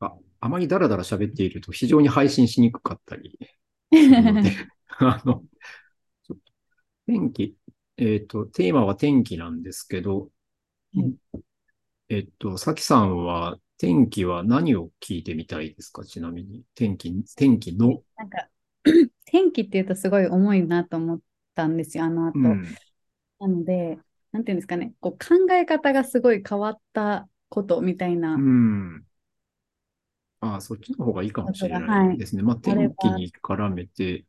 ああまりダラダラ喋っていると非常に配信しにくかったり あの、天気、えっ、と、テーマは天気なんですけど、はいえっ、と、さきさんは天気は何を聞いてみたいですか？ちなみに。天気、天気の。なんか、天気っていうとすごい重いなと思ったんですよ、あの後。うん。なので、なんていうんですかね、こう考え方がすごい変わったことみたいなうん。ああ、そっちの方がいいかもしれないですね。まあ、天気に絡めて、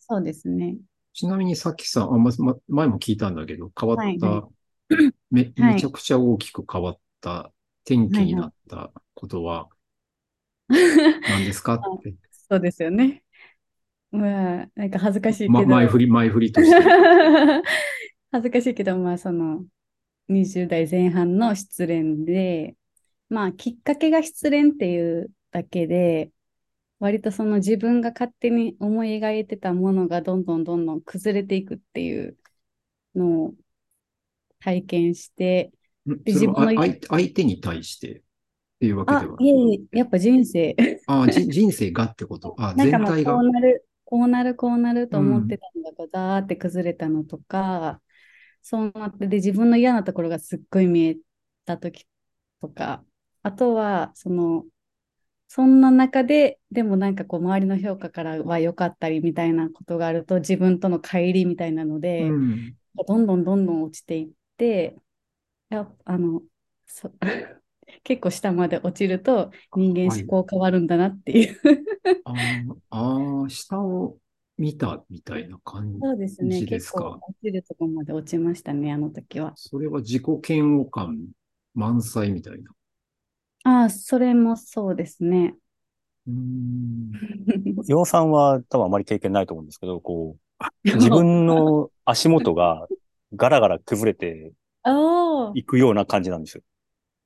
そうですね。ちなみにさきさん、あ、ま、ま、前も聞いたんだけど、変わった、はめ、はいめちゃくちゃ大きく変わった天気になったことは何ですか？って。そうですよね。まあ、なんか恥ずかしいけま、ど、前振り、前振りとして。恥ずかしいけど、まあ、その、20代前半の失恋で、まあ、きっかけが失恋っていうだけで、割とその自分が勝手に思い描いてたものがどんどんどんどん崩れていくっていうのを体験して、自分のあ相手相手に対してっていうわけあでは、いえいえ、やっぱ人生、ああ、じ人生がってこと？あ、全体が？こうなる、こうなる、こうなると思ってたのがこうザーって崩れたのとか、そうなって、で、自分の嫌なところがすっごい見えた時とか、あとは、その、そんな中で、でもなんかこう、周りの評価からは良かったりみたいなことがあると、自分との乖離みたいなので、うん。どんどんどんどん落ちていって、やあの、そ 結構下まで落ちると人間はい思考変わるんだなっていう。あーあー、下を見たみたいな感そうですね。じで結構すか。落ちるとこまで落ちましたね、あの時は。それは自己嫌悪感満載みたいな。ああ、それもそうですね。うーん。洋さんは多分あまり経験ないと思うんですけど、こう、自分の足元がガラガラ崩れてああ、いくような感じなんですよ。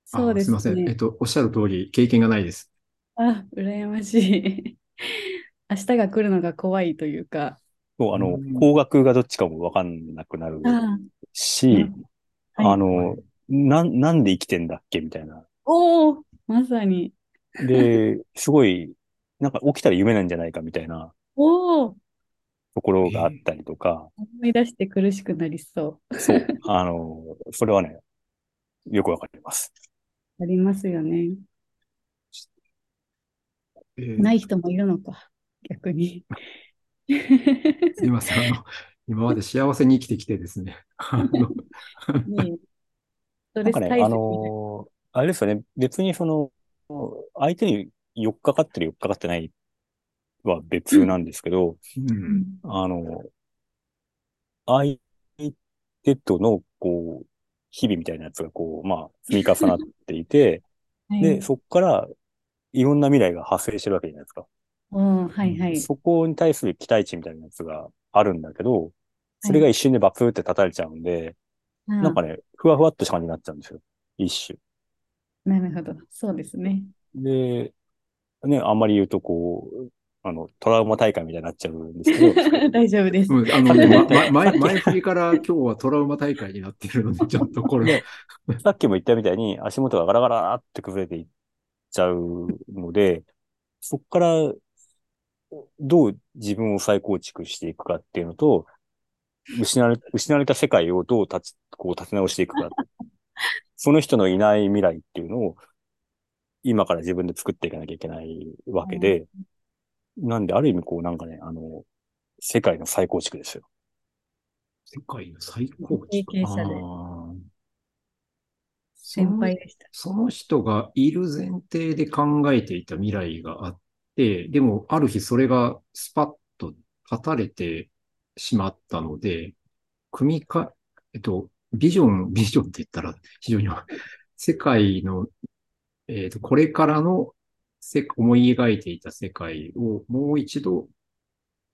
そうですすいません。えっね。と、おっしゃる通り、経験がないです。あ、羨ましい。明日が来るのが怖いというか。そうあのうん、方角がどっちかもわかんなくなるあし、あ、はいあの、なん、なんで生きてんだっけみたいな。おお、まさに。で、すごい、なんか起きたら夢なんじゃないかみたいなおお、ところがあったりとか、思い出して苦しくなりそう。そう、あの、それはね、よくわかります。ありますよね。えーない人もいるのか、逆に。すいません。あの、今まで幸せに生きてきてですね。あの、ストレス対策あの、あれですよね、別にその、相手に寄っかかってる寄っかかってないは別なんですけど、うん。あの、相手との、こう、日々みたいなやつがこう、まあ、積み重なっていて、はいで、そこから、いろんな未来が発生してるわけじゃないですか。おーはいはい。そこに対する期待値みたいなやつがあるんだけど、それが一瞬でバツって叩かれちゃうんで、なんかね、ふわふわっとした感じになっちゃうんですよ。一種。なるほど。そうですね。で、ね、あんまり言うとこう、あの、トラウマ大会みたいになっちゃうんですけど、大丈夫です。うんあの、まま 前、前振りから今日はトラウマ大会になってるので、ちょっとこれで、さっきも言ったみたいに足元がガラガラって崩れていっちゃうので、そこからどう自分を再構築していくかっていうのと、失われ、失われた世界をどう立ち、こう立て直していくか。その人のいない未来っていうのを今から自分で作っていかなきゃいけないわけで、なんである意味こうなんかね、あの、世界の再構築ですよ。世界の最高経験者であー先輩でした。その人がいる前提で考えていた未来があって、でもある日それがスパッと立たれてしまったので、組みか、えっと、ビジョン、ビジョンって言ったら非常に世界の、えっと、これからのせ思い描いていた世界をもう一度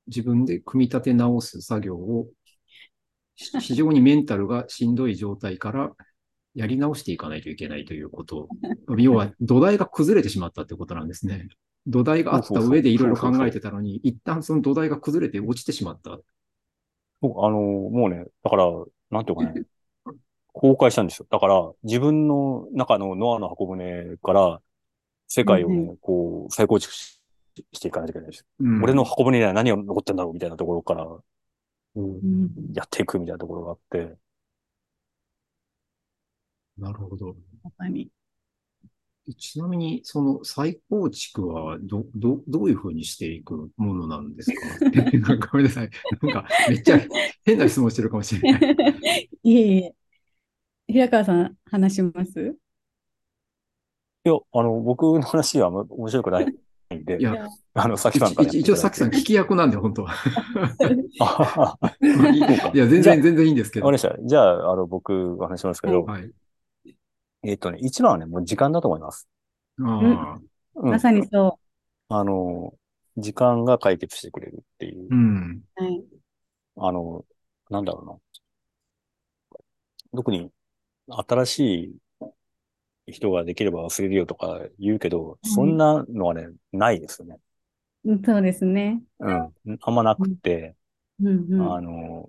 自分で組み立て直す作業をし 非常にメンタルがしんどい状態からやり直していかないといけないということ。要は土台が崩れてしまったってことなんですね。土台があった上でいろいろ考えてたのに、一旦その土台が崩れて落ちてしまった。僕、あの、もうね、だから、なんていうかね、崩壊したんですよ。だから、自分の中のノアの箱舟から、世界をね、うんこう、再構築ししていかないといけないです。うん俺の箱舟には何が残ってんだろうみたいなところから、やっていくみたいなところがあって、なるほど。ちなみに、その再構築はど、ど、どういうふうにしていくものなんですか？なんかごめんなさい。なんか、めっちゃ変な質問してるかもしれない。いえいえ。平川さん、話します？いや、あの、僕の話は面白くないんでい、や、あの、さきさんから一応、さきさん聞き役なんで、本当は。いや、全然、全然いいんですけど。わかりました。じゃあ、あの、僕が話しますけど、はい。えっとね、一番はね、もう時間だと思います。ああ、うんまさにそあの、時間が解決してくれるっていうう。ん。う。はい。あの、なんだろうな。特に、新しい人ができれば忘れるよとか言うけど、そんなのはね、ないですよね。うんそうですね。うん。あんまなくて、うんうん。あの、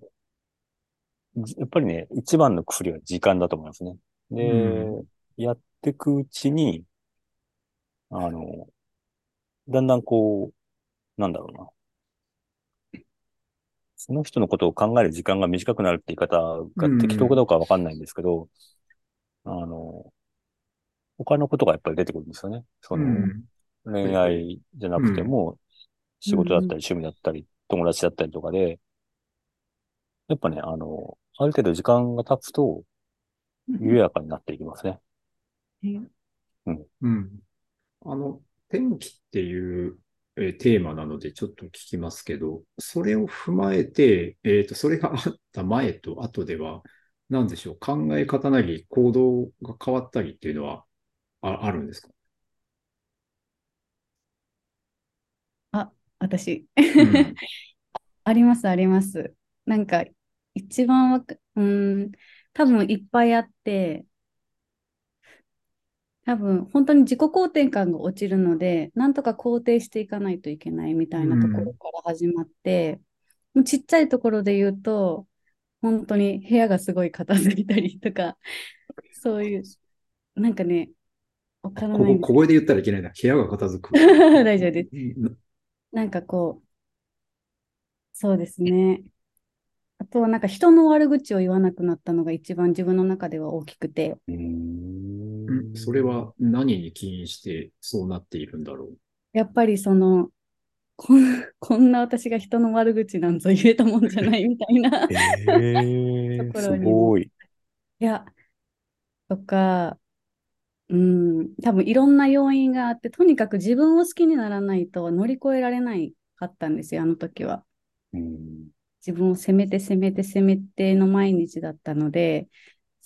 じやっぱりね、一番の薬は時間だと思いますね。で、うやっていくうちに、あの、だんだんこう、なんだろうな。その人のことを考える時間が短くなるって言い方が適当かどうかはわかんないんですけど、あの、他のことがやっぱり出てくるんですよね。その、うん。恋愛じゃなくても、仕事だったり趣味だったり、友達だったりとかで、やっぱね、あの、ある程度時間が経つと、緩やかになっていきますね。うん。あの、天気っていう、えーテーマなのでちょっと聞きますけど、それを踏まえて、えっと、それがあった前と後では、何でしょう、考え方なり行動が変わったりっていうのはあ、あるんですか？私。うん あります、あります。なんか、一番わか、うーん、多分いっぱいあって、多分本当に自己肯定感が落ちるので、なんとか肯定していかないといけないみたいなところから始まって、もうちっちゃいところで言うと、本当に部屋がすごい片付いたりとか、そういう、なんかね、わからない小声で言ったらいけないな。部屋が片付く。大丈夫です。うんなんかこう、そうですね。あとはなんか人の悪口を言わなくなったのが一番自分の中では大きくて、うんそれは何に起因してそうなっているんだろう？やっぱりその、こん こんな私が人の悪口なんぞ言えたもんじゃないみたいな。いええすところにもごい。や、とか、うん、多分いろんな要因があって、とにかく自分を好きにならないと乗り越えられないかったんですよ、あの時は。うん自分を責めて責めて責めての毎日だったので、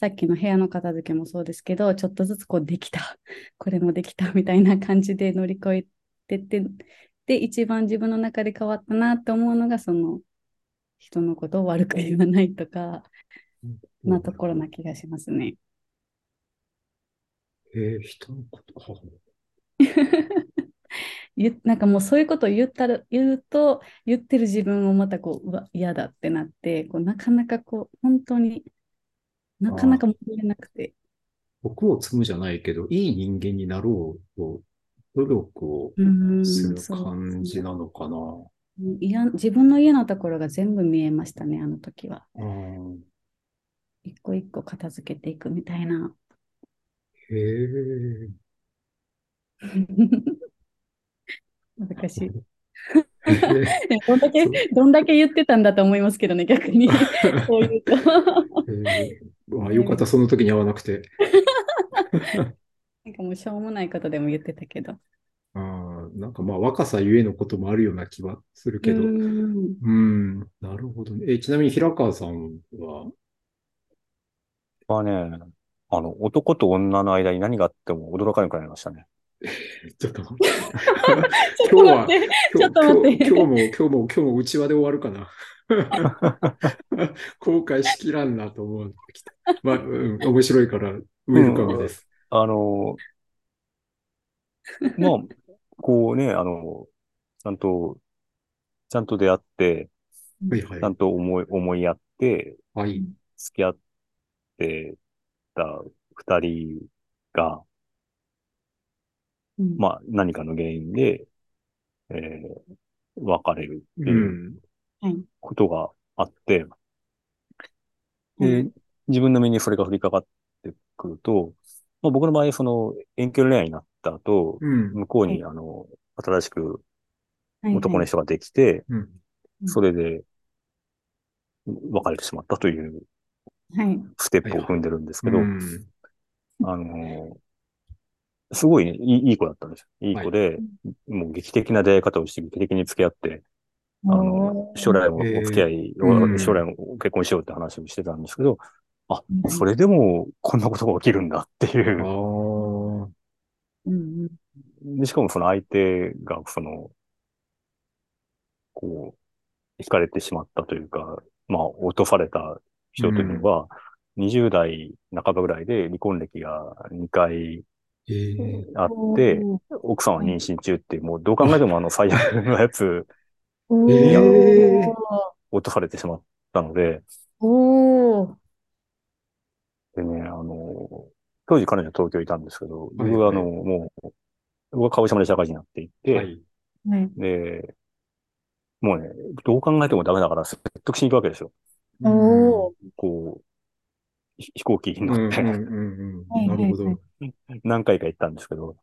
さっきの部屋の片付けもそうですけど、ちょっとずつこうできた、これもできたみたいな感じで乗り越えてって、で、一番自分の中で変わったなと思うのが、その人のことを悪く言わないとか、なところな気がしますね。えー人のこと、なんかもうそういうことを言ったら言うと、言ってる自分をまたこう、うわ、嫌だってなって、こうなかなかこう、本当になかなか戻れなくて。僕を積むじゃないけど、いい人間になろうと、努力をする感じなのかな。いや自分の嫌なところが全部見えましたね、あの時は。うん一個一個片付けていくみたいな。へえ。難しい。どんだけ、どんだけ言ってたんだと思いますけどね、逆に。こういうと。あよかった、その時に会わなくて。なんかもうしょうもないことでも言ってたけど。あーなんかまあ若さゆえのこともあるような気はするけど。うん、んなるほどね。え、ちなみに平川さんは、はね、あの、男と女の間に何があっても驚かなくなりましたね。ちょっと待って。今日は、ちょっと待って今日今日も、今日も、今日も内輪で終わるかな。後悔しきらんなと思ってきた。まあ、うん、面白いから、ウェルカムです。あの、まあ、こうね、あの、ちゃんと、ちゃんと出会って、はいはいちゃ。んと思い、思い合って、はい。付き合ってた二人が、うんまあ何かの原因で、えー別れるってう。いうんはい。ことがあって、はいで、自分の身にそれが降りかかってくると、まあ、僕の場合、その遠距離恋愛になった後、うん。向こうに、はあの、新しくはい男の人ができて、うん。うんそれで別れてしまったというはい。ステップを踏んでるんですけど、うんあの、すごいね、いいいい子だったんですよ。いい子で、もう劇的な出会い方をして劇的に付き合って、あの将来もお付き合い将来も結婚しようって話をしてたんですけど、あう、ん。それでもこんなことが起きるんだっていあう。あ。うん。でしかもその相手が、その、こう、惹かれてしまったというか、まあ、落とされた人というのが、20代半ばぐらいで離婚歴が2回ええあうん。って、奥さんは妊娠中っていう、もうどう考えてもあの最悪のやつ、おえーー落とされてしまったので、でね、あの、当時彼女は東京いたんですけど、僕はあの、もう、僕は鹿児島で社会人になっていって、はい。はい。で、もうね、どう考えてもダメだから説得しに行くわけですよ。こう、ひ飛行機に。乗って、なるほど。はい何回か行ったんですけど、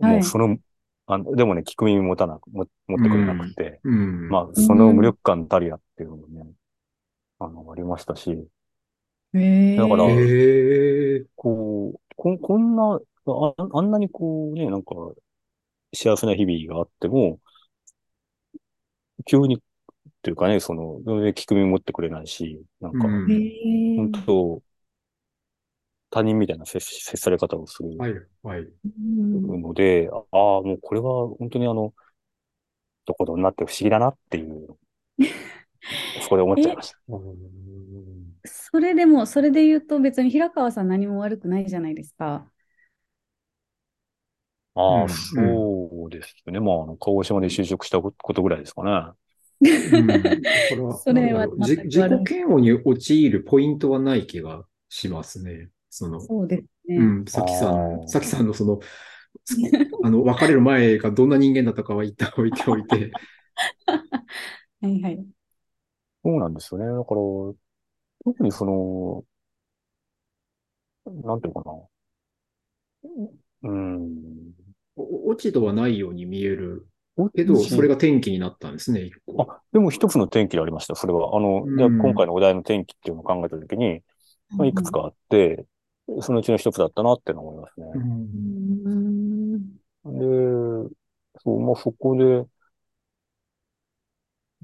はい。もうその、あの、でもね、聞く耳持たなく、も持ってくれなくて、うん。まあ、その無力感たるやっていうのもね、あの、ありましたし、えだからええこう、ここんな、あ、あんなにこうね、なんか、幸せな日々があっても、急に、っていうかね、その、全然聞く耳持ってくれないし、なんか、うん。え本当他人みたいな接し接され方をするはい。はい。うんので、ああ、もうこれは本当にあの、どこどになって不思議だなっていう、そこで思っちゃいました。それでも、それで言うと別に平川さん何も悪くないじゃないですか。ああ、うんそうですね。まあ、あの、鹿児島で就職したことぐらいですかね。うん。これは、それは自己嫌悪に陥るポイントはない気がしますね。その、そうですね。うん、さきさあん、ーさきさんのその、つ あの、別れる前がどんな人間だったかは一旦置いておいて、はいはい。そうなんですよね。だから、特にその、なんていうのかな。うん。お落ち度はないように見えるけど、それが転機になったんですね、一個。あ、でも一つの転機でありました、それは。あの、でうん今回のお題の転機っていうのを考えたときに、まあ、いくつかあって、そのうちの一つだったなってのは思いますね。で、そう、まあ、そこで、やっ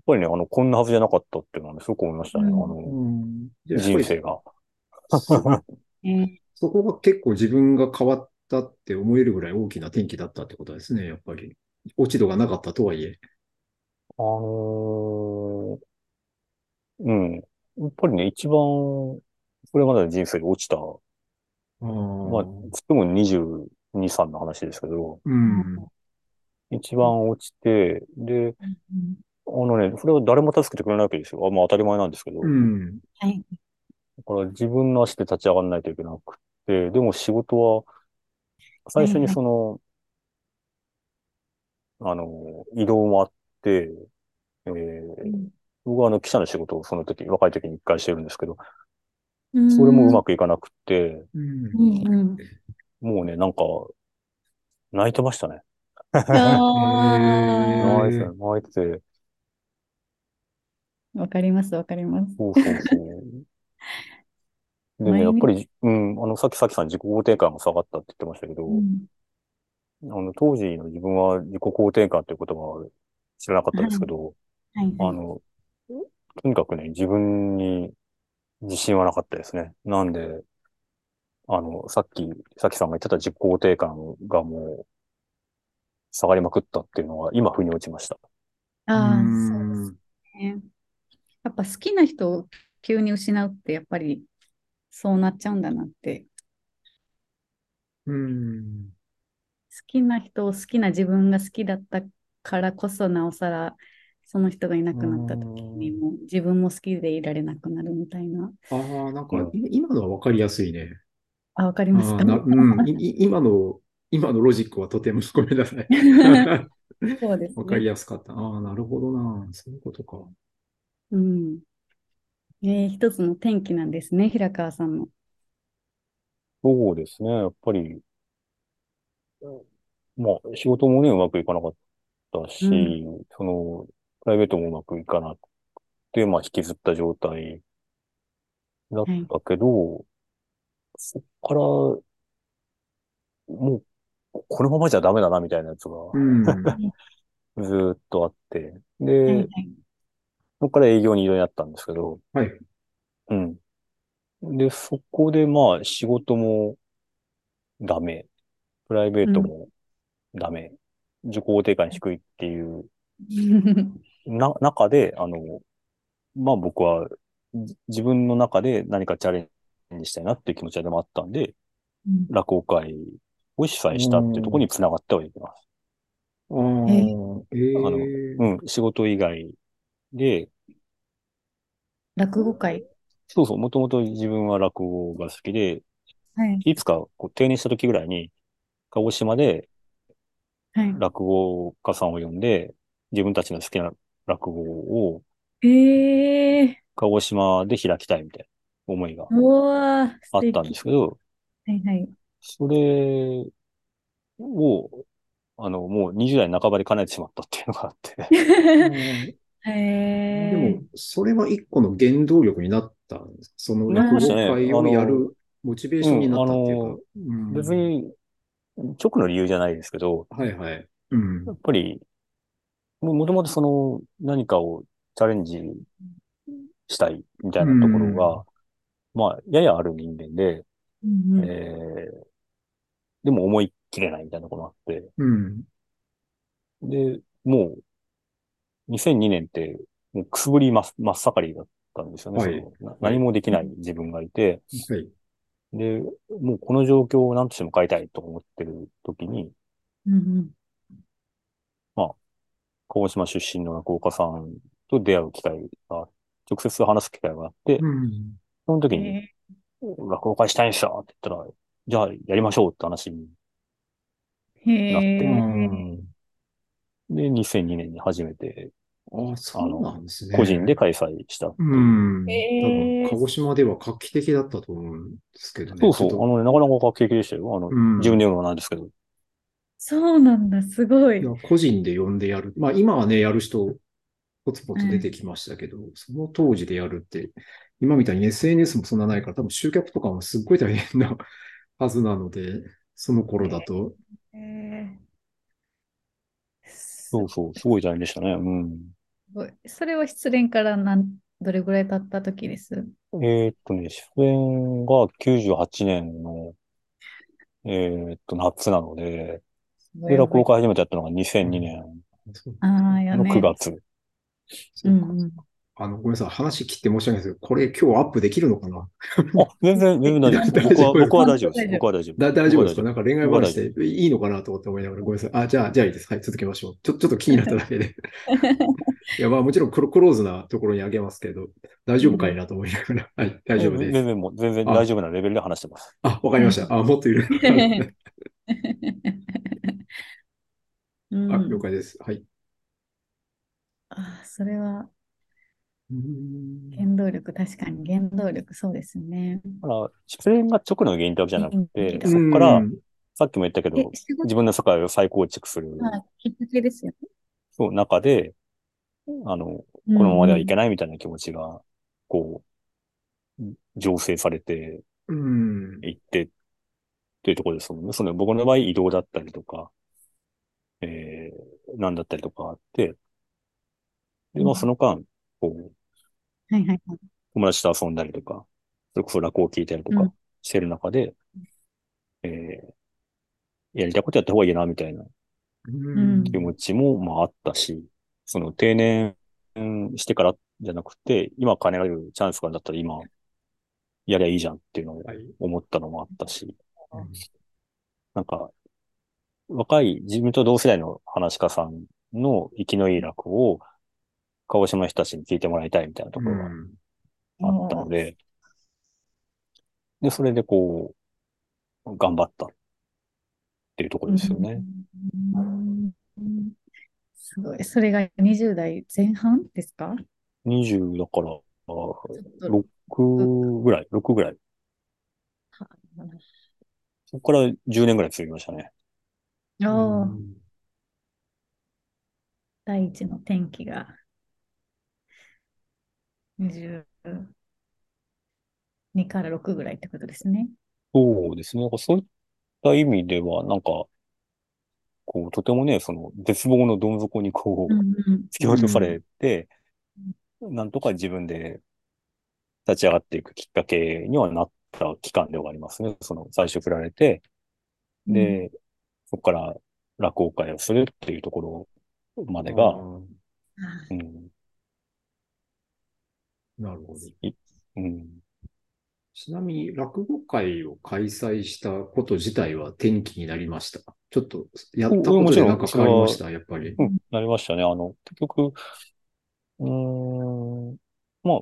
ぱりね、あの、こんなはずじゃなかったっていうのはね、すごく思いましたね。うんあの、人生が。えーそこが結構自分が変わったって思えるぐらい大きな転機だったってことですね、やっぱり。落ち度がなかったとはいえ。あのーうん。やっぱりね、一番、これまでの人生で落ちた、あまあ、あ。つっても22、3の話ですけど、うん。一番落ちて、で、うんあのね、それは誰も助けてくれないわけですよ。あまあ当たり前なんですけど、だうん。はい。から自分の足で立ち上がらないといけなくて、でも仕事は、最初にその、あの、移動もあって、えー僕はあの記者の仕事をその時、若い時に一回してるんですけど、うんそれもうまくいかなくて。もうね、なんか、泣いてましたね。泣いてた、泣いてて、ーわかります、わかります。そうそうそう。でね、やっぱり、うん、あの、さっきさきさん自己肯定感が下がったって言ってましたけど、うんあの、当時の自分は自己肯定感という言葉は知らなかったんですけど、はいはい。あの、とにかくね、自分に自信はなかったですね。なんで、あの、さっき、さきさんが言ってた自己肯定感がもう、下がりまくったっていうのは、今、腑に落ちました。ああ、うんそうですね。やっぱ好きな人を急に失うって、やっぱりそうなっちゃうんだなって。うん。好きな人を好きな自分が好きだったからこそ、なおさら、その人がいなくなった時にも自分も好きでいられなくなるみたいな。ああ、なんか今のはわかりやすいね。あ、わかりますか？うん、今の、今のロジックはとてもごめんなさい。そうですわかりね。やすかった。ああ、なるほどな。そういうことか。うん。えー一つの転機なんですね、平川さんの。そうですね。やっぱり、まあ、仕事もね、うまくいかなかったし、うんその、プライベートもうまくいかなくて、まあ、引きずった状態だったけど、そっから、もう、このままじゃダメだな、みたいなやつがうん。ずーっとあって、はいでは、い。そこから営業に移動になったんですけど、はい。うん。で、そこでまあ仕事もダメ、プライベートもダメ、自己肯定感低いっていうな、中で、あの、まあ僕はじ自分の中で何かチャレンジしたいなっていう気持ちはでもあったんで、うん落語会を主催したっていうところにつながってはいきます。ああ、ええあのうん、仕事以外で、落語会？そうそう、もともと自分は落語が好きで、はい。いつかこう定年した時ぐらいに、鹿児島ではい。落語家さんを呼んで、自分たちの好きな落語をええ鹿児島で開きたいみたいな思いがあったんですけど、はいはい。それを、あの、もう20代半ばで叶えてしまったっていうのがあって。へでも、それは一個の原動力になったんですか？その落語会をやるモチベーションになったっていうか。うん別に、直の理由じゃないですけど、はいはい。うんや。っぱり、ももともとその何かをチャレンジしたいみたいなところが、まあ、ややある人間で、うんうんえーでも思い切れないみたいなところがあって、うん。で、もう、2002年って、もうくすぶり真っ盛りだったんですよね。はい何もできない自分がいて、はい。で、もうこの状況を何としても変えたいと思ってる時に、うんうん鹿児島出身の落語家さんと出会う機会が、直接話す機会があって、うん。その時に、へ落語会したいんすよって言ったら、じゃあやりましょうって話にーなって、へーで、2002年に初めてああ、そうなんですね。個人で開催したううん。鹿児島では画期的だったと思うんですけどね。そうそう、あのね、なかなか画期的でしたよ。あの、とうん自分で言うのもなんですけど。そうなんだ、すごいいや。個人で呼んでやる。まあ今はね、やる人、ポツポツ出てきましたけど、その当時でやるって、今みたいに SNS もそんなないから、多分集客とかもすっごい大変なはずなので、その頃だと。へーすそうそう、すごい大変でしたね。うん。それは失恋からなんどれぐらい経った時です？えーっとね、出演が98年の、えーっと、夏なので、で、落語会初めてやったのが2002年そうああ、やのね。9月。うんうん。あの、ごめんなさい。話切って申し訳ないですけど、これ今日アップできるのかな？あ、全然、全然大丈夫 です。僕は、僕は大丈夫です。僕は大丈夫。だ大丈夫ですか？なんか恋愛話でいいのかなと思って思いながら、ごめんなさい。あ、じゃあ、じゃあいいです。はい、続けましょう。ちょ、ちょっと気になっただけで。いや、まあもちろんクロクローズなところにあげますけど、大丈夫かいなと思いながら、はい、大丈夫です。全然もう、全然大丈夫なレベルで話してます。あ、わかりました。あ、もっといる。うんあ、了解です。はい。あそれはうん原動力、確かに原動力、そうですね。だから、出演が直の原因ってわけじゃなくてう、んそこからう、んさっきも言ったけど自分の世界を再構築する、はきっかけですよね。そう、中で、あの、ここのままではいけない。みたいな気持ちが、こう、醸成されてうん。いって、っていうところですもんね。その僕の場合移動だったりとか、えー、なんだったりとかあって、で、まあその間、こう、はいはいはい。友達と遊んだりとか、それこそ落語を聞いたりとかうんしてる中で、えー、やりたいことやった方がいいな、みたいなうん気持ちも、まああったし、その定年してからじゃなくて、今金が出るチャンスがあるんだったら今、やりゃいいじゃんっていうのをはい。思ったのもあったし、うんなんか、若い自分と同世代の話し家さんの生きのいい落語を、鹿児島の人たちに聞いてもらいたいみたいなところがあったので、で、それでこう、頑張ったっっていうところですよね。うんすごい。それが20代前半ですか？20だから、あちょっと6ぐらい、6ぐらい。そこから10年ぐらい続きましたね。ああ、うん第一の転機が22から6ぐらいってことですね。そうですね。なんかそういった意味では、なんか、こう、とてもね、その、絶望のどん底にこう、うん突き落とされて、なんとか自分で立ち上がっていくきっかけにはなった期間ではありますね。その、最初振られて、うん、で、そこから落語会をするっていうところまでが、うん、なるほど。うん、ちなみに、落語会を開催したこと自体は転機になりました？ちょっと、やったことでなんか変わりました、やっぱり。うん、なりましたね。あの、結局、うーん、まあ、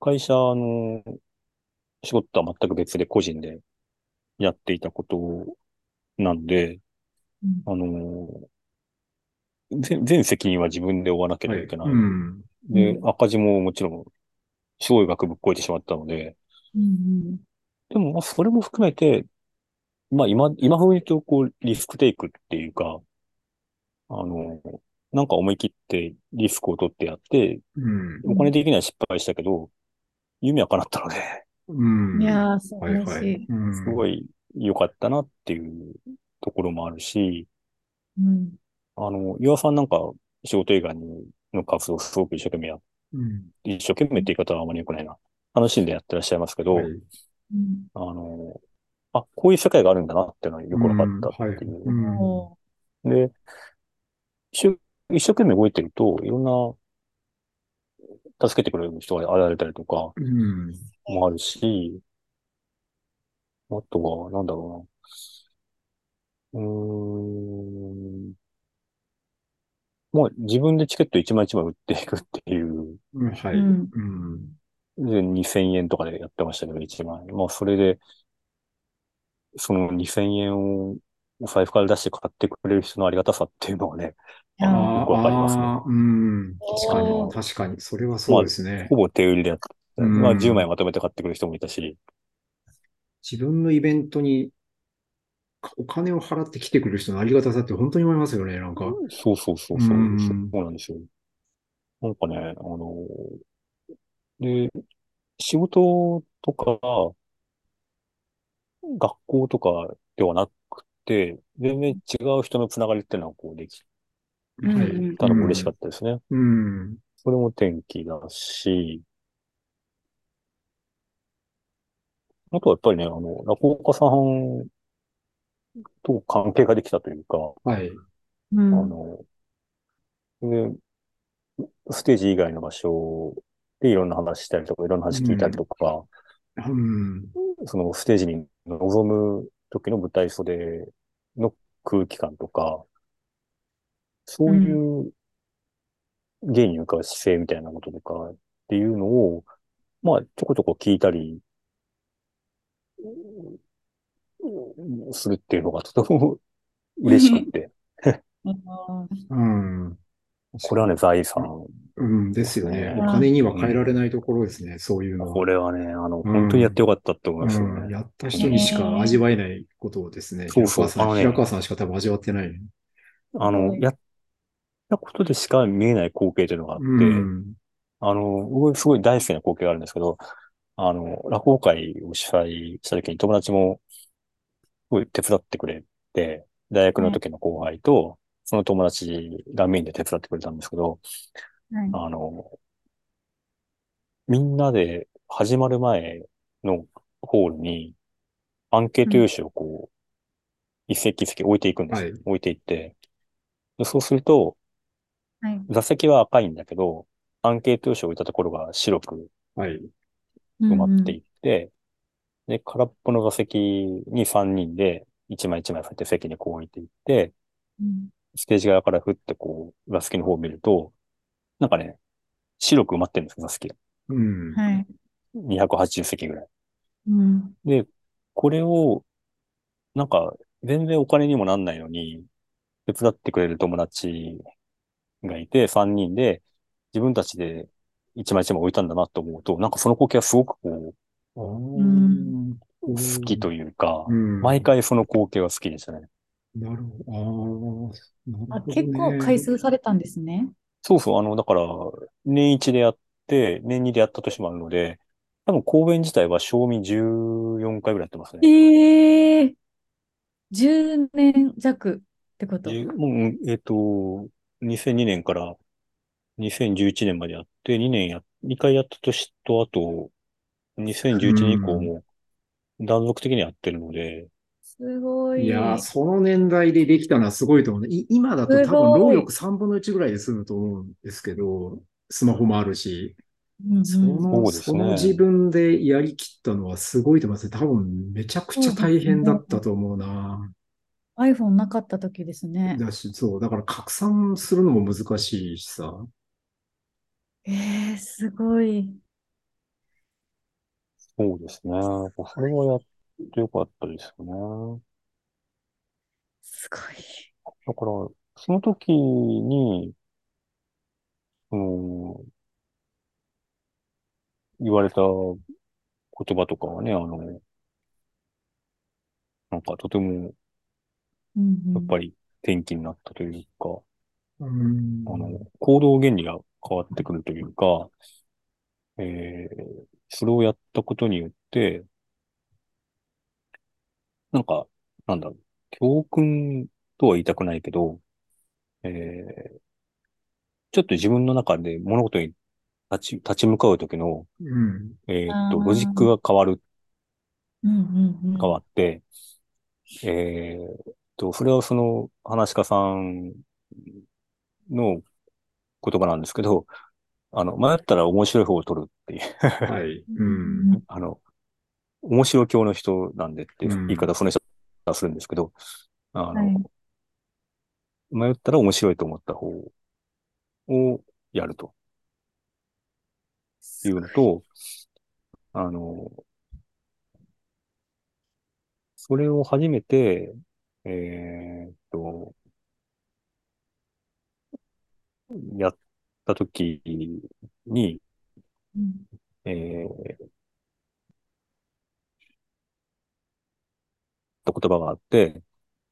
会社の仕事とは全く別で個人でやっていたことなんで、うんあの、全全責任は自分で負わなければいけない。うん。でう、赤字ももちろん、すごい額ぶっ超えてしまったので、うんでも、まあ、それも含めて、まあ、今、今風に言うと、こう、リスクテイクっていうか、あの、なんか思い切ってリスクを取ってやって、うん。お金的には失敗したけど、夢は叶ったので、うん。いやー、素はい晴らしい。すごい良かったなっていうところもあるし、うんあの、岩尾さんなんか仕事以外の活動をすごく一生懸命やっ、うん。一生懸命って言い方はあまり良くないな。楽しんでやってらっしゃいますけど、はい。うんあの、あ、こういう世界があるんだなっていうのはよく分かったっていうんはう。うんおで、一生一生懸命動いてると、いろんな助けてくれる人が現れたりとかうん。もあるし、あとは、なんだろうな。うーん。まあ、自分でチケット一枚一枚売っていくっていう、うんはい。で2000円とかでやってましたけど、一枚。まあ、それで、その2000円をお財布から出して買ってくれる人のありがたさっていうのはね、いやーよくわかりますねうん。確かおに、確かに。それはそうですねほ。ぼ手売りでやって、うんまあ10枚まとめて買ってくる人もいたし、自分のイベントにお金を払って来てくれる人のありがたさって本当に思いますよね、なんか。そうそうそうそう、うんそうなんですよ。なんかね、あの、で、仕事とか、学校とかではなくて、全然違う人のつながりっていうのはこうでき。たのも嬉しかったですね。うん。それも天気だし、あとはやっぱりね、あの、落語家さんと関係ができたというか、はい。うんあの、で、ステージ以外の場所でいろんな話したりとか、いろんな話聞いたりとか、うん。そのステージに臨む時の舞台袖の空気感とか、そういう芸に向かう姿勢みたいなこととかっていうのを、まあ、ちょこちょこ聞いたり、うんするっていうのがとても嬉しくて、これはね、財産。うん。ですよね。お金には変えられないところですね、そういうのは。これはね、あの、本当にやってよかったって思いますようん、やった人にしか味わえないことをですね、そうそう平川さん、しか多分味わってない。あの、やったことでしか見えない光景というのがあって、あの、僕すごい大好きな光景があるん。ですけど、あの、落語会を主催した時に友達も、ごい手伝ってくれて、大学の時の後輩と、その友達がメインで手伝ってくれたんですけど、はいあの、みんなで始まる前のホールに、アンケート用紙をこう、一席一席置いていくんですよ。はい置いていって。でそうすると、はい座席は赤いんだけど、アンケート用紙を置いたところが白くはい。埋まっていって、で、空っぽの座席に3人で、1枚1枚そうやって席にこう置いていって、うんステージ側からふってこう、座席の方を見ると、なんかね、白く埋まってるんですよ、座席が。うん。はい。280席ぐらい。うん。で、これを、なんか、全然お金にもなんないのに、手伝ってくれる友達がいて、3人で自分たちで一枚一枚置いたんだなと思うと、なんかその光景はすごくこんう、好きというか、うん毎回その光景は好きでしたね。なるほど。ああ、なるほどあ結構ね回数されたんですね。そうそう、あの、だから、年1でやって、年2でやった年もあるので、多分公演自体は賞味14回ぐらいやってますね。ええ10年弱ってこと？でもう、えっと、2002年から2011年までやって、2年や、2回やった年と、あと、2011年以降も断続的にやってるので、すごい。いやー、その年代でできたのはすごいと思うね。い今だと多分労力3分の1ぐらいで済むと思うんですけど、スマホもあるし、うんうんその、そうですねその自分でやりきったのはすごいと思いますね。多分めちゃくちゃ大変だったと思うな。iPhone なかった時ですね。だし、そう、だから拡散するのも難しいしさ。ええすごい。そうですね。それはやってよかったですよね。すごい。だから、その時に、うん、言われた言葉とかはね、あの、なんかとても、うんうんやっぱり転機になったというか、うんあの、行動原理が変わってくるというか、えー、それをやったことによって、なんか、なんだろう、教訓とは言いたくないけど、えー、ちょっと自分の中で物事に立ち、立ち向かう時の、うん。えーっと、ロジックが変わる、うんうんうん。変わって、えーっと、それはその、話し家さんの言葉なんですけど、あの、迷ったら面白い方を取るっていう、はい。うん。あの、面白教の人なんでっていううん言い方をその人はするんですけど、あの、はい迷ったら面白いと思った方をやるというのと、あの、それを初めて、えーっと、やったときに、うんえーと言葉があって、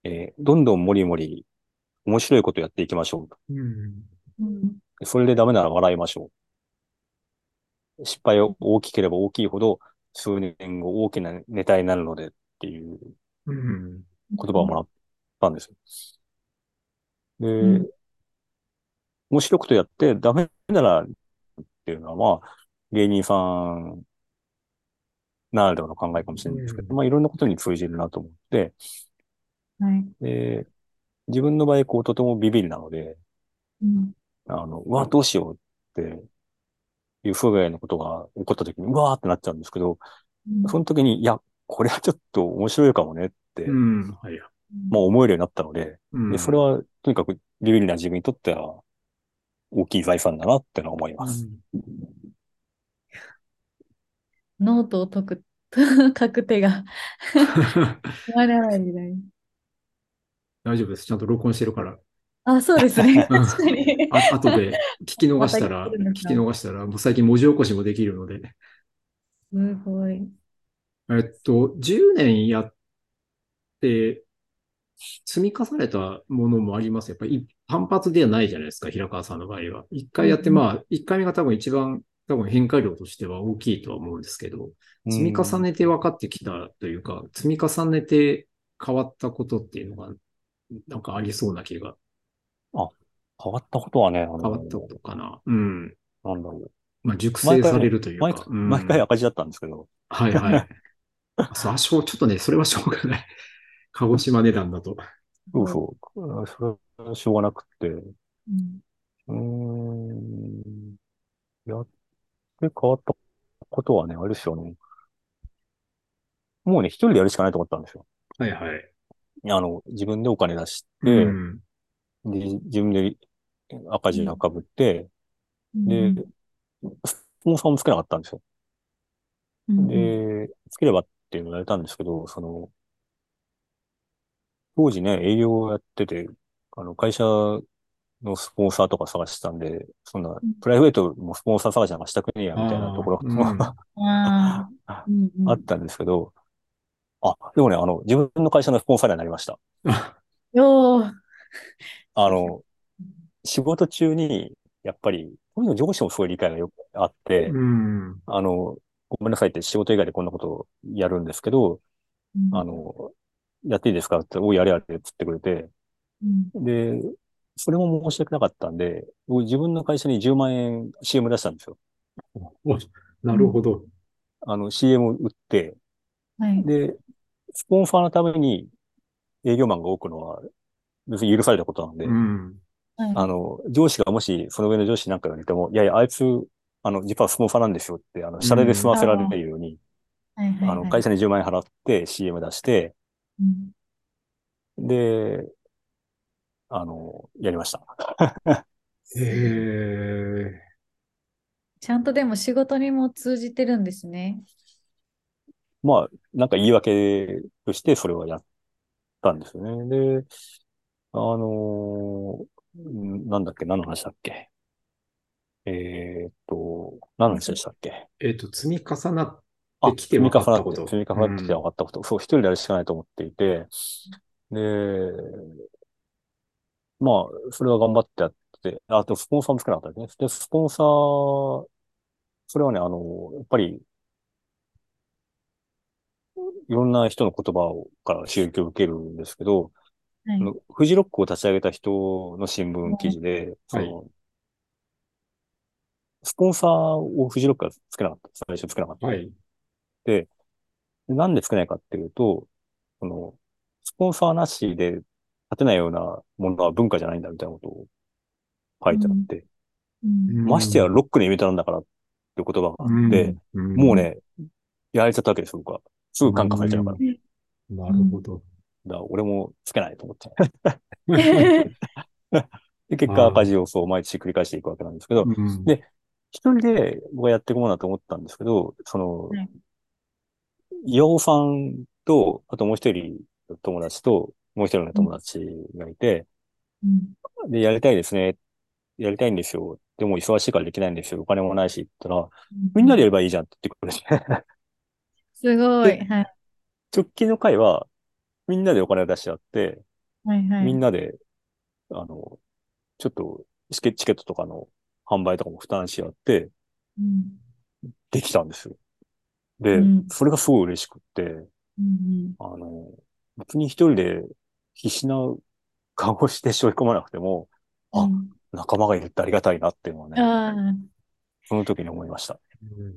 えーどんどんもりもり面白いことやっていきましょうと。うん。うんそれでダメなら笑いましょう。失敗を大きければ大きいほど、数年後大きなネタになるのでっていううん。言葉をもらったんですよ。で、うん面白いことやってダメならっていうのは、まあ、芸人さんならではの考えかもしれないですけど、うんまあ、いろんなことに通じるなと思って、はい。で、自分の場合、こう、とてもビビりなので、うんあの、うわ、どうしようっていう不具合のことが起こった時に、うわーってなっちゃうんですけど、うんその時に、いや、これはちょっと面白いかもねって、うん。はい。もう思えるようになったので、うんで、それは、とにかくビビりな自分にとっては、大きい財産だなってのは思います。ノートを解く、書く手が 止まらないみたいな。大丈夫です。ちゃんと録音してるから。あ、そうですね。うん確かに。あ、後で聞き逃したら、聞き逃したら、もう最近文字起こしもできるので。すごい。えっと、10年やって、積み重ねたものもあります。やっぱり単発ではないじゃないですか、平川さんの場合は。一回やって、うんまあ、一回目が多分一番、多分変化量としては大きいとは思うんですけど、積み重ねて分かってきたというか、積み重ねて変わったことっていうのが、なんかありそうな気が、変わったことはね、あの変わったことかな。うん。なんだろう。まあ、熟成されるという毎回、。かうん毎回赤字だったんですけど、はいはい。そう、ちょっとね、それはしょうがない。鹿児島値段だと。そうそう。それはしょうがなくって、ううんーん。やって変わったことはね、あれですよね。もうね、一人でやるしかないと思ったんですよ。はいはい。あの、自分でお金出しうて、ん。で、自分で赤字が被って、で、スポンサーもつけなかったんですよ。うんで、つければっていうのをやれたんですけど、その、当時ね、営業をやってて、あの、会社のスポンサーとか探してたんで、そんなうん、プライベートもスポンサー探しなんかしたくねえや、みたいなところもうん。うんあったんですけど、あ、でもね、あの、自分の会社のスポンサーにはなりました。よー。あの、仕事中に、やっぱり、こういうの上司もすごい理解がよくあって、うん。あの、ごめんなさいって仕事以外でこんなことをやるんですけど、うん。あの、やっていいですかって、おい、やれやれって言ってくれて、うん。で、それも申し訳なかったんで、僕自分の会社に10万円 CM 出したんですよ。おなるほど。あの、CM 売って、はい。で、スポンサーのために営業マンが多くのは別に許されたことなんで、うん。はいあの、上司がもしその上の上司なんかがいても、いやいや、あいつ、あの、実はスポンサーなんですよって、あの、シャレで済ませられるように、あの、会社に10万円払って CM 出して、うんで、あの、やりました。へえ。ちゃんとでも仕事にも通じてるんですね。まあ、なんか言い訳としてそれはやったんですよね。で、あのんなんだっけ何の話だっけ？えーっと、何の話でしたっけ？えっと、積み重なっあ、で来て分かったこと積み重なって、積み重なってきて分かったこと。そう、一人でやるしかないと思っていて、で、まあ、それは頑張ってやって、あと、スポンサーもつけなかったですね。で、スポンサー、それはね、あの、やっぱり、いろんな人の言葉をから刺激を受けるんですけど、はいあのフジロックを立ち上げた人の新聞記事で、その、スポンサーをフジロックがつけなかった。最初つけなかった。はい。でなんでつけないかっていうと、その、スポンサーなしで立てないようなものは文化じゃないんだみたいなことを書いてあって、うん。ましてやロックのイベントなんだからっていう言葉があって、うん、もうね、やられちゃったわけですよ、僕は。すぐ感化されちゃうから。うん。なるほど。だから俺もつけないと思って。で、結果赤字をそう毎年繰り返していくわけなんですけど、うん。で一人で僕はやっていこうなと思ったんですけど、そのはい、岩尾さんと、あともう一人友達と、もう一人の友達がいて、うんで、やりたいですね。やりたいんですよ。でも忙しいからできないんですよ。お金もないし、って言ったら、みんなでやればいいじゃんって言ってくれて。すごい。ではい。直近の回は、みんなでお金を出し合って、はいはい。みんなで、あの、ちょっとチケ、チケットとかの販売とかも負担し合って、うんできたんですよ。で、うんそれがすごい嬉しくって、うんあの、別に一人で必死な顔をして背負い込まなくても、あうん仲間がいるってありがたいなっていうのはね、あその時に思いました。うん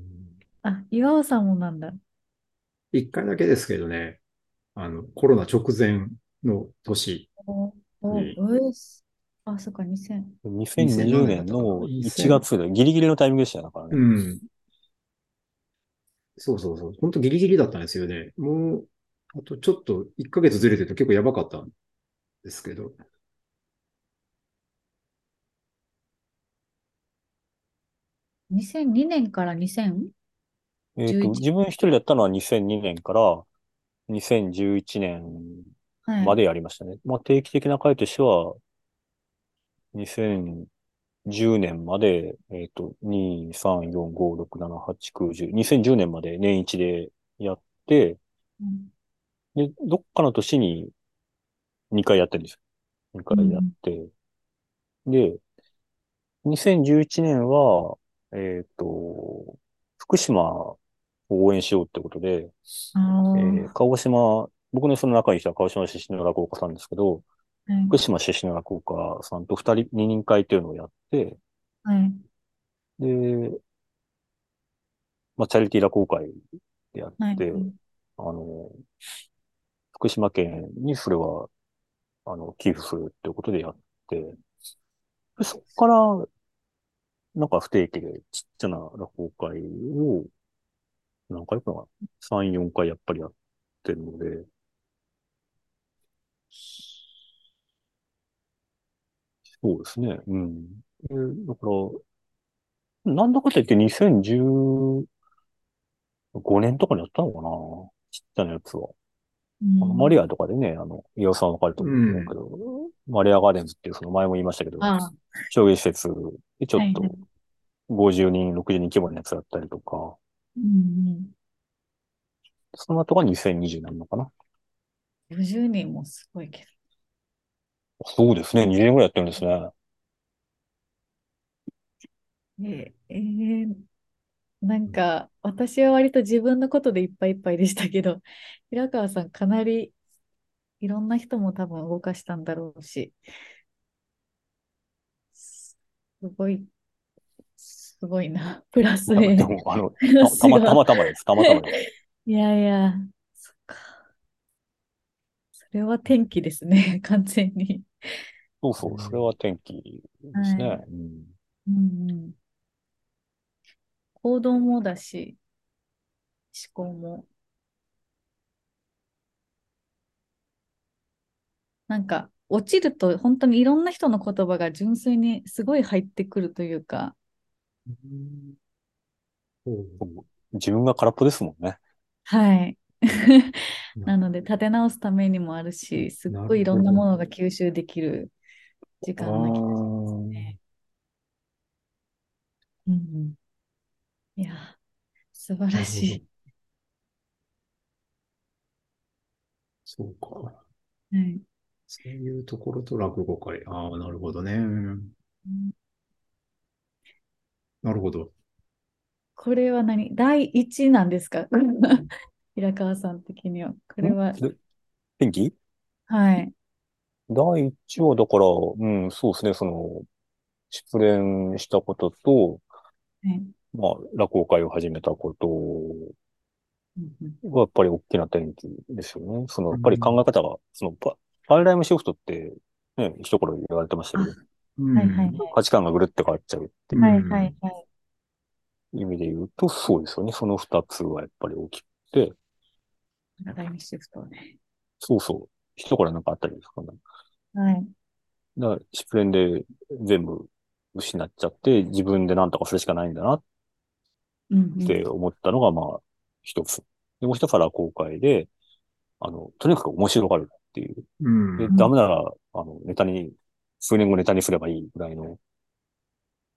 あ、あ、岩尾さんもなんだ。一回だけですけどね、あの、コロナ直前の年、おおうんうっすあ、そっか、2000。2020年の2007 1月でギリギリのタイミングでしたよ、だからね。うん。そうそうそう。本当ギリギリだったんですよね。もう、あとちょっと1ヶ月ずれてると結構やばかったんですけど。2002年から 2000? えっと、11自分一人だったのは2002年から2011年はい。までやりましたね。まあ定期的な回としては、2010年まで、えっと、2、3、4、5、6、7、8、9、10、2010年まで年一でやって、うんで、どっかの年に2回やってるんですよ。2回やって。で、2011年は、えっと、福島を応援しようってことで、あえーー鹿児島、僕のその中にいた鹿児島出身の落語家さんですけど、はい福島出身の落語家さんと二人、二人会っていうのをやって、はい。で、まあ、チャリティー落語会でやって、はい。あの、福島県にそれは、あの、寄付するってことでやって、でそこから、なんか不定期でちっちゃな落語会を、何回かな ?3、4回やっぱりやってるので、そうですね。うん。でだから、なんだかんだ言って2015年とかにやったのかなちっちゃなやつは。マリアとかでね、あの、岩尾さんわかると思うけど、マリアガーデンズっていう、その前も言いましたけど、あ商業施設でちょっとはいはい。50人、60人規模のやつだったりとか、うんその後が2020なのかな。うん、50人もすごいけそうですね、20年ぐらいやってるんですね。ど。ええーなんか、私は割と自分のことでいっぱいいっぱいでしたけど、平川さんかなりいろんな人も多分動かしたんだろうし、すごい、すごいな。プラスで。も、あの、たたまたまたまです。たまたまです。いやいや、そっか。それは天気ですね、完全に。そうそう、それは天気ですね。はいうんうんうん。行動もだし、思考も。なんか、落ちると本当にいろんな人の言葉が純粋にすごい入ってくるというか、そう自分が空っぽですもんね。はい。なので、立て直すためにもあるし、すっごいいろんなものが吸収できる時間な気がしますね。うんうん。いや、素晴らしい。そうか。はい。そういうところと落語会。ああ、なるほどね。なるほど。これは何？第一なんですか？平川さん的には。これは、で天気はい。第一話だから、うん、そうですね、その、失恋したことと、はいまあ、落語会を始めたことうんうんがやっぱり大きな転機ですよね。その、やっぱり考え方が、そのパ、パラダイムシフトって、ね、一頃言われてましたけど、はいはいはい。価値観がぐるって変わっちゃうっていうはいはいはい。意味で言うと、そうですよね。その二つはやっぱり大きくて、パラダイムシフトね。そうそう。一頃なんかあったりですかね。はい。だから、失恋で全部失っちゃって、自分で何とかするしかないんだなうんうんって思ったのが、まあ、一つ。で、もう一つは落語会で、あの、とにかく面白がるっていう。うん。で、うんダメなら、あの、ネタに、数年後ネタにすればいいぐらいの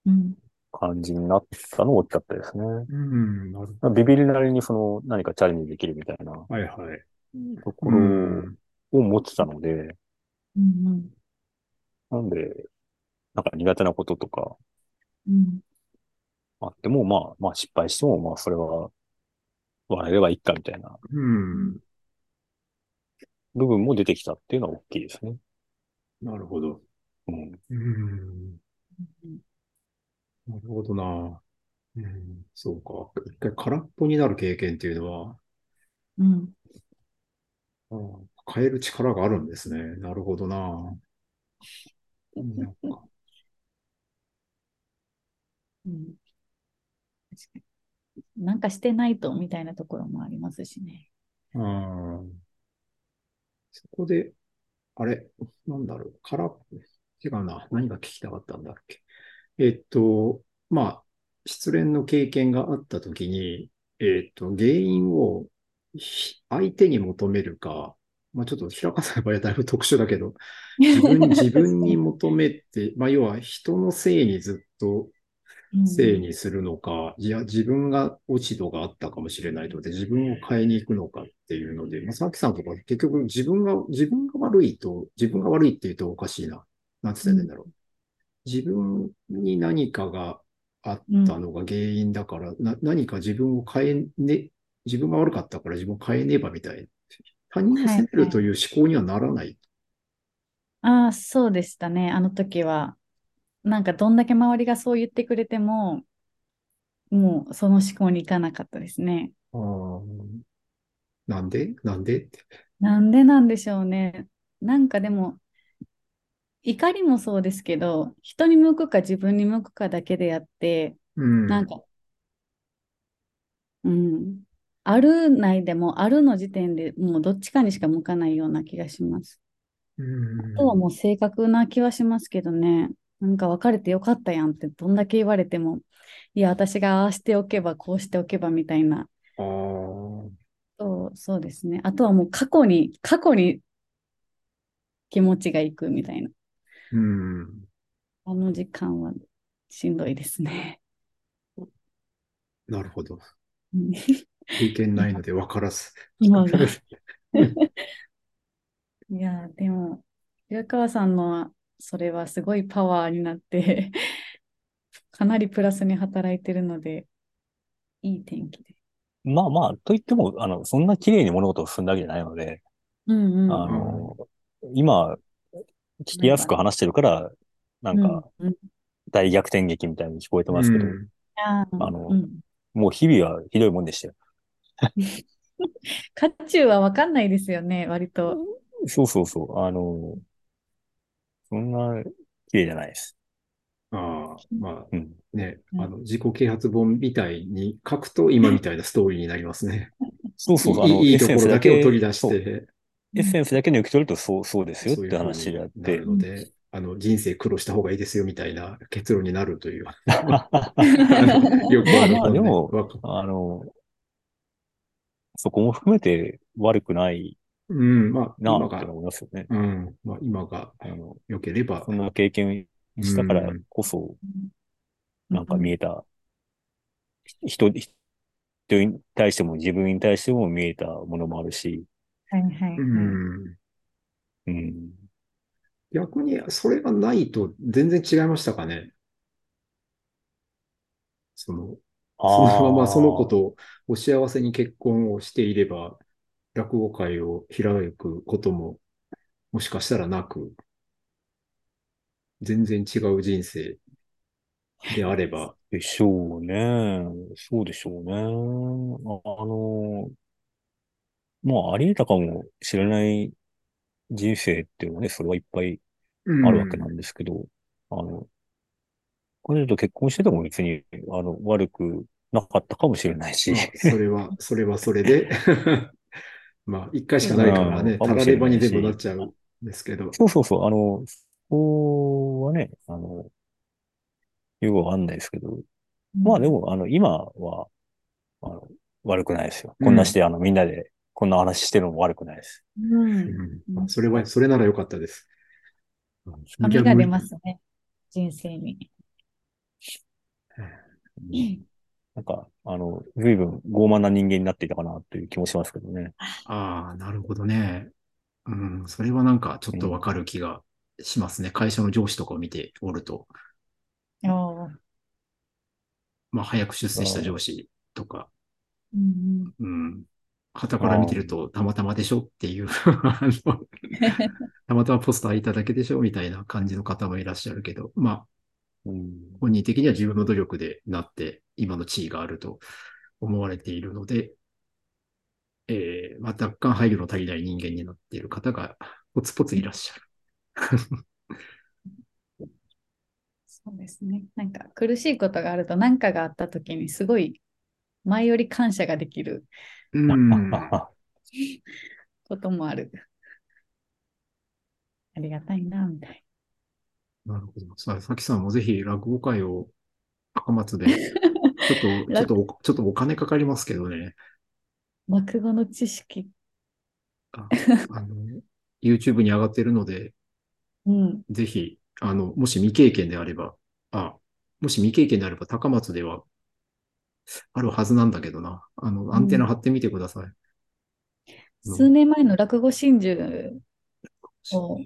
うん感じになったのが大きかったですね。うん。なるほビビりなりにその何かチャレンジできるみたいなど。はいはい。とこうろん。を持ってたので、うんなんで、なんか苦手なこととかうんあっても、まあ、まあ失敗しても、まあそれは笑えればいいかみたいなうん。部分も出てきたっていうのは大きいですね。なるほど。うん。うん。うんなるほどな。うん。そうか。一回空っぽになる経験っていうのは、うんうん変える力があるんですね。なるほどな。なんかうんなんかしてないとみたいなところもありますしね。うん。そこで、あれ、なんだろう、から、違うな、何が聞きたかったんだっけ？えっと、まあ、失恋の経験があったときに、えっと、原因を相手に求めるか、まあ、ちょっと平川さんの場合はだいぶ特殊だけど、自分、自分に求めて、まあ、要は人のせいにずっとせいにするのか、いや、自分が落ち度があったかもしれないので、自分を変えに行くのかっていうので、まあ、さきさんとか結局自分が、自分が悪いと、自分が悪いって言うとおかしいな。なんて言ったらいいんだろう。自分に何かがあったのが原因だから、な何か自分を変えね、自分が悪かったから自分を変えねばみたいな。他人を責めるという思考にはならない。ああ、そうでしたね。あの時は。なんかどんだけ周りがそう言ってくれても、もうその思考に行かなかったですね。なんで？なんで？って。なんでなんでしょうね。なんかでも、怒りもそうですけど、人に向くか自分に向くかだけでやって、うん。なんか、うん。あるないでも、あるの時点でもうどっちかにしか向かないような気がします。うんあとはもう正確な気はしますけどね。なんか別れてよかったやんってどんだけ言われても、いや、私がああしておけば、こうしておけばみたいなそう、そうですね。あとはもう過去に、過去に気持ちがいくみたいな。うん。あの時間はしんどいですね。なるほど。う ん経験ないので分からず。今が。いや、でも、平川さんのはそれはすごいパワーになって、かなりプラスに働いてるので、いい天気で。まあまあ、と言っても、あの、そんな綺麗に物事を進んだわけじゃないので、うんうんあの、今、聞きやすく話してるから、なんか、うんうん大逆転劇みたいに聞こえてますけど、うんああのうん、もう日々はひどいもんでしたよ。渦中は分かんないですよね、割と。そうそうそう。あの、そんな綺麗じゃないです。ああ、まあうん。ね、うんあの、自己啓発本みたいに書くと今みたいなストーリーになりますね。そうそういいところだけをけ取り出して、エッセンスだけ抜き取るとそう、そうですよってそういうふうに話であっなてる。ので、あの、人生苦労した方がいいですよみたいな結論になるという。よくあるねでもあの、そこも含めて悪くないうん、まあ、なって今が、思いますよね。うん、まあ、今が、あの、良ければそ、んな経験したからこそ、なんか見ええた、人、人に対しても自分に対しても見えたものもあるし、はいはいはい。うん。うん。逆に、それがないと全然違いましたかね？その、そのままその子とお幸せに結婚をしていれば、落語会を開くことも、もしかしたらなく、全然違う人生であれば、でしょうね。そうでしょうね。ああの、まあ、あり得たかもしれない人生っていうのはね、それはいっぱいあるわけなんですけど、あの、彼女と結婚してても別に、あの、悪くなかったかもしれないしま、あ、それは、それはそれで、まあ、一回しかないからね、うんたらればに全部なっちゃうんですけど、そうそうそう、あの、そこはね、あの、よくわかんないですけど、まあでも、あの、今は、あの、悪くないですよ。こんなして、あの、みんなで、こんな話してるのも悪くないです。うん。うん。まあ、それは、それならよかったです。深みが出ますね、人生に。なんか、あの、随分傲慢な人間になっていたかなという気もしますけどね。ああ、なるほどね。うん、それはなんかちょっとわかる気がしますね。会社の上司とかを見ておると、おーまあ、早く出世した上司とか、うんうん、傍から見てると、たまたまでしょっていう あの、たまたまポスターいただけでしょみたいな感じの方もいらっしゃるけど、まあ、うん。本人的には自分の努力でなって、今の地位があると思われているので、えー、まあ、若干配慮の足りない人間になっている方が、ポツポツいらっしゃる。そうですね。なんか苦しいことがあると何かがあった時にすごい前より感謝ができるうん。こともある。ありがたいな、みたいなるほど。さあ、さきさんもぜひ落語会を高松で、ちょっと、ちょっとお、ちょっとお金かかりますけどね。な。落語の知識。ああの、YouTube に上がってるので、うん。ぜひ、あの、もし未経験であれば、あ、もし未経験であれば高松ではあるはずなんだけどな。あの、アンテナ張ってみてください。うん数年前の落語真珠を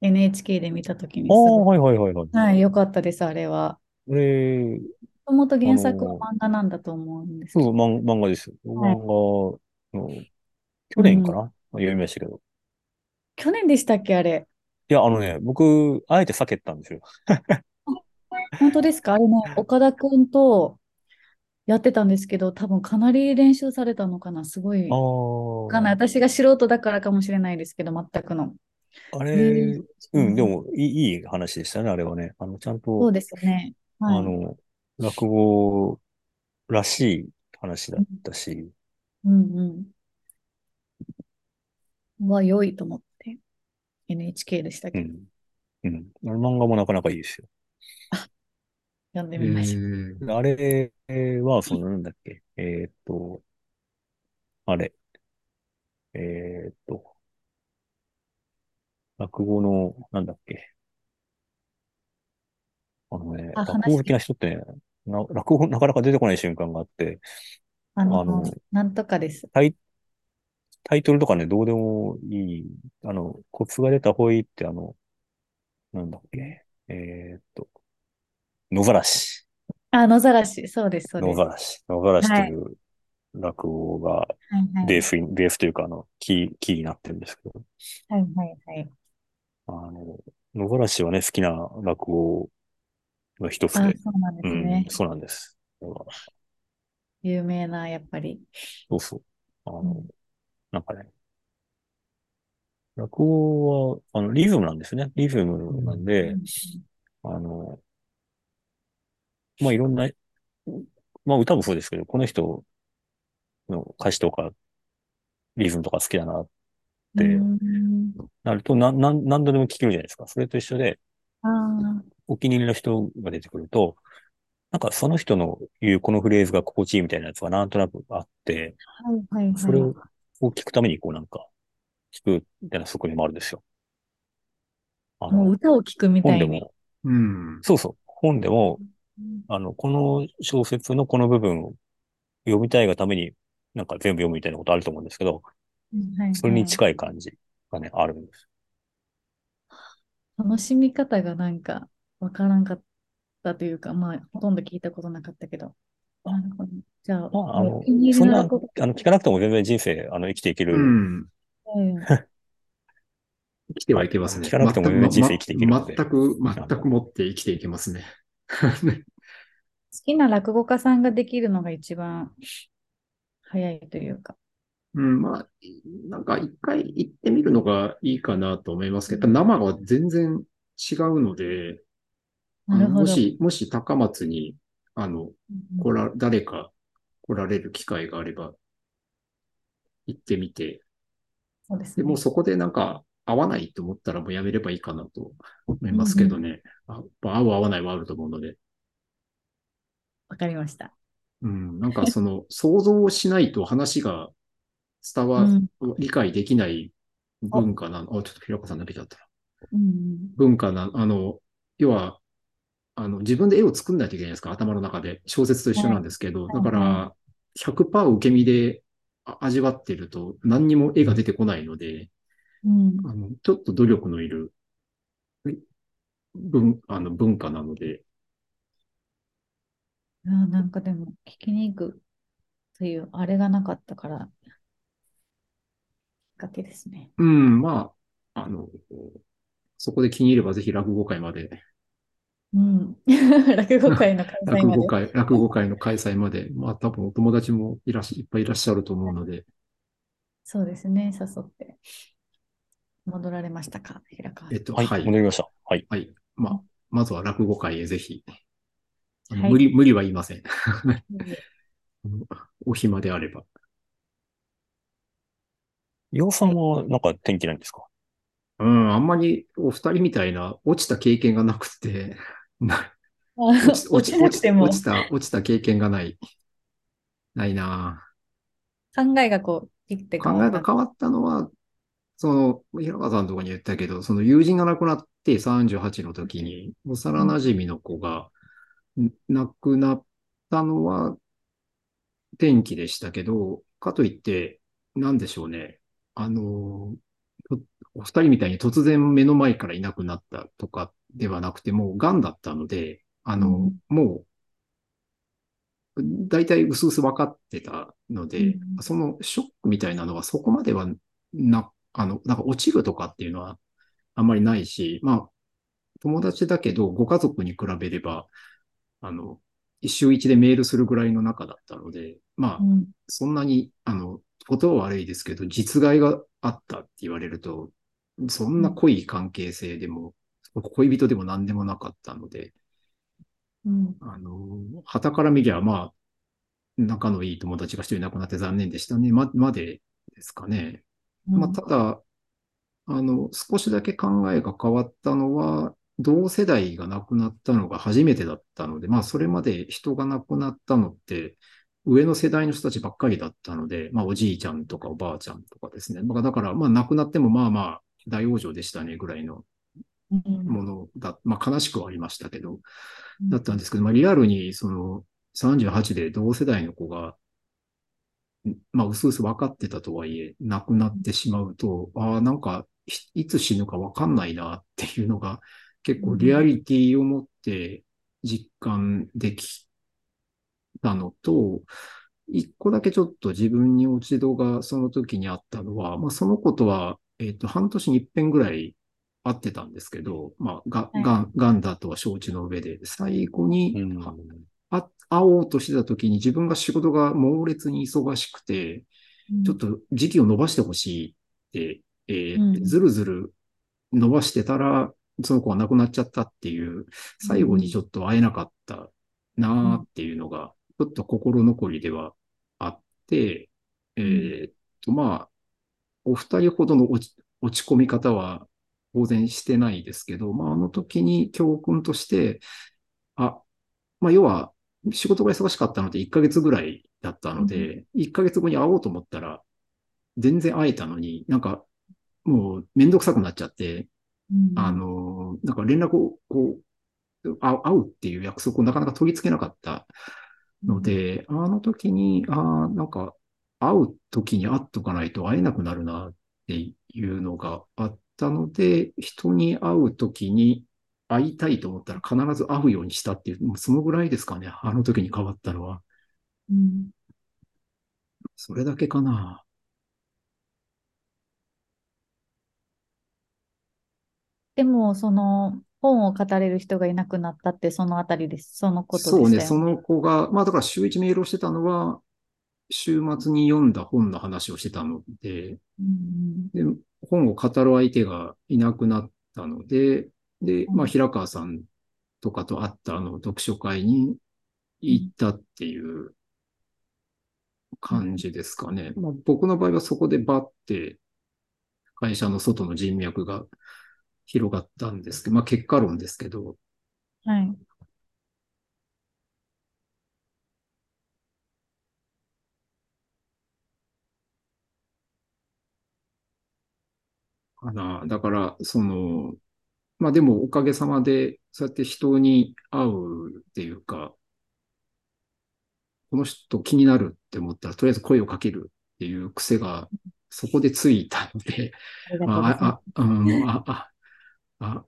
NHK で見たときにすああ、はいはいはいはい。はい、よかったです、あれは。これ、もともと原作は漫画なんだと思うんですけそう、ど。漫漫画ですよ。はい漫画の、去年かな、読みましたけど。去年でしたっけ、あれ？いや、あのね、僕、あえて避けたんですよ。本当ですか？あれね、岡田くんとやってたんですけど、多分かなり練習されたのかな？すごい。かんない。私が素人だからかもしれないですけど、全くの。あ、れえ、うん、でもいい、いい話でしたね、あれはね。あの、ちゃんと、そうですよね。はい。あの、落語らしい話だったし、うんうん。は良いと思って。NHK でしたけど、うん。うん。あの漫画もなかなかいいですよ。読んでえみましょう。ーあれは、その、なんだっけ、えーっと、あれ、えーっと、落語の、なんだっけ。あのね、あ落語好きな人ってね、な落語なかなか出てこない瞬間があって、あの、あのなんとかです。タイ、タイトルとかね、どうでもいい。あの、コツが出たほいってあの、なんだっけ。えーっと、野ざらし。あ、野ざらし。そうです、そうで野す。ざらし。野ざらしという落語がはいはースに、ベースというか、あの、キー、キーになってるんですけど、はいはいはい。あの、野ざらしはね、好きな落語の一つあ、で、そうなんでうんすね。、そうなんです。有名な、やっぱり。そうそう。あの、うんなんかね、落語は、あの、リズムなんですね。リズムなんで、うんあの、まあ、いろんな、まあ、歌もそうですけど、この人の歌詞とか、リズムとか好きだな、でうんなると、な、なん、何度でも聴けるじゃないですか。それと一緒で、ああ、お気に入りの人が出てくると、なんかその人の言うこのフレーズが心地いいみたいなやつがなんとなくあって、はいはいはい。それを聞くためにこうなんか、聞くみたいな側面もあるんですよ。あの、もう歌を聴くみたいに。本でも、うん。そうそう、本でも、うんあの、この小説のこの部分を読みたいがために、なんか全部読むみたいなことあると思うんですけど、はいはいそれに近い感じがね、あるんです。楽しみ方がなんかわからんかったというか、まあ、ほとんど聞いたことなかったけど。なるほど。じゃあ、まあ、あのそんな、あの聞かなくても全然人生、あの、生きていけうる。ん。家 生きてはいけますね。聞かなくても全然人生生きていけるので全く、全く持って生きていけますね。好きな落語家さんができるのが一番早いというか。うん、まあ、なんか一回行ってみるのがいいかなと思いますけど、生は全然違うので、もし、もし高松に、あの、うん来ら、誰か来られる機会があれば、行ってみて、でそうですね。もうそこでなんか合わないと思ったらもうやめればいいかなと思いますけどね。あ合う合わないはあると思うので。わかりました。うん、なんかその想像をしないと話が伝わ、うん。理解できない文化なの。あ、ちょっと平子さんだけだったら。うん文化な、あの、要は、あの、自分で絵を作んないといけないですか、頭の中で。小説と一緒なんですけど、い。だから、100%受け身であ味わってると何にも絵が出てこないので、うん。あの、ちょっと努力のいる文、あの文化なので、あーなんかでも、聞きに行くという、あれがなかったから、かけですね。うん、まあ、あの、そこで気に入ればぜひ落語会まで、うん。落語会の開催まで？落語会、落語会の開催まで、まあ多分お友達もいらっし、いっぱいいらっしゃると思うので、そうですね、誘って。戻られましたか、平川えっと、はい、はい。戻りました。はい。はい。まあ、まずは落語会へぜひ。あのはい無理、無理は言いません。お暇であれば。洋さんはなんか天気ないんですか？うん、あんまりお二人みたいな落ちた経験がなくて、な落ち、落ち落ちた、落ちた経験がない。ないな考えがこう、切って考えが変わったのは、その、平川さんのところに言ったけど、その友人が亡くなって38の時に、幼馴染の子がん亡くなったのは転機でしたけど、かといって、なんでしょうね。あの、とお二人みたいに突然目の前からいなくなったとかではなくて、もう癌だったので、あの、もう、大体薄々分かってたので、うん。そのショックみたいなのはそこまではな、あの、なんか落ちるとかっていうのはあんまりないし、まあ、友達だけど、ご家族に比べれば、あの、一週一でメールするぐらいの仲だったので、まあう、んそんなに、あの、ことは悪いですけど、実害があったって言われると、そんな濃い関係性でも、恋人でも何でもなかったので、うんあの、旗から見りゃ、まあ、仲のいい友達が一人亡くなって残念でしたね。ま、までですかね。まあ、ただ、あの、少しだけ考えが変わったのは、同世代が亡くなったのが初めてだったので、まあ、それまで人が亡くなったのって、上の世代の人たちばっかりだったので、まあおじいちゃんとかおばあちゃんとかですね。まあだから、まあ亡くなってもまあまあ大往生でしたねぐらいのうんものだ、まあ悲しくはありましたけど、だったんですけど、まあリアルにその38で同世代の子が、んまあ、うすうす分かってたとはいえ、亡くなってしまうと、ああ、なんか、いいつ死ぬか分かんないなっていうのが、結構リアリティを持って実感できたのと、一個だけちょっと自分に落ち度がその時にあったのは、まあ、そのことは、えっ、と、半年に一遍ぐらい会ってたんですけど、まあ、が、はい。がん、がんだとは承知の上で、最後に、うん。はあ会おうとしてた時に自分が仕事が猛烈に忙しくて、ちょっと時期を伸ばしてほしいって、えーうん。ずるずる伸ばしてたら、その子が亡くなっちゃったっていう、最後にちょっと会えなかったなーっていうのが、ちょっと心残りではあって、えーっと、まあ、お二人ほどの落ち込み方は当然してないですけど、まあ、あの時に教訓として、あ、まあ、要は、仕事が忙しかったので1ヶ月ぐらいだったので、1ヶ月後に会おうと思ったら、全然会えたのに、なんか、もうめんどくさくなっちゃって、うん。あの、なんか連絡を、こう、あ会うっていう約束をなかなか取り付けなかったので、あの時に、ああ、なんか、会う時に会っとかないと会えなくなるなっていうのがあったので、人に会う時に会いたいと思ったら必ず会うようにしたっていう、もうそのぐらいですかね。あの時に変わったのは。うんそれだけかな。でも、その本を語れる人がいなくなったってそのあたりです。そのことでそうね、したよね。その子が、まあだから週一メールをしてたのは、週末に読んだ本の話をしてたので、うんで、本を語る相手がいなくなったので、で、うんまあ、平川さんとかと会ったあの読書会に行ったっていう感じですかね。まあ、僕の場合はそこでバッて会社の外の人脈が広がったんですけど、まあ、結果論ですけど、はい。かな。だから、その、まあでもおかげさまで、そうやって人に会うっていうか、この人気になるって思ったら、とりあえず声をかけるっていう癖がそこでついたので、ああ、あ、あ、うんあ、あ、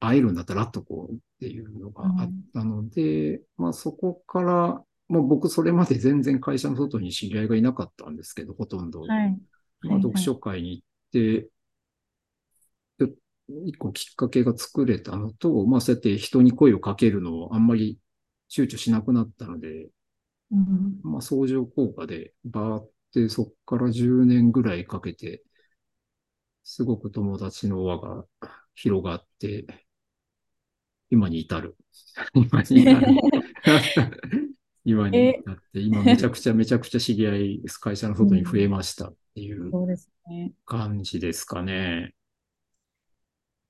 あ、会えるんだったら会っとこうっていうのがあったので、まあそこから、もう僕それまで全然会社の外に知り合いがいなかったんですけど、ほとんど。す。はい。まあ、読書会に行って、で一個きっかけが作れたのと、まあそうやって人に声をかけるのをあんまり躊躇しなくなったので、うんまあ相乗効果でバーってそっから10年ぐらいかけて、すごく友達の輪が広がって、今に至る。今に至る。今に至って、今めちゃくちゃめちゃくちゃ知り合い、会社の外に増えましたっていうそうですね。感じですかね。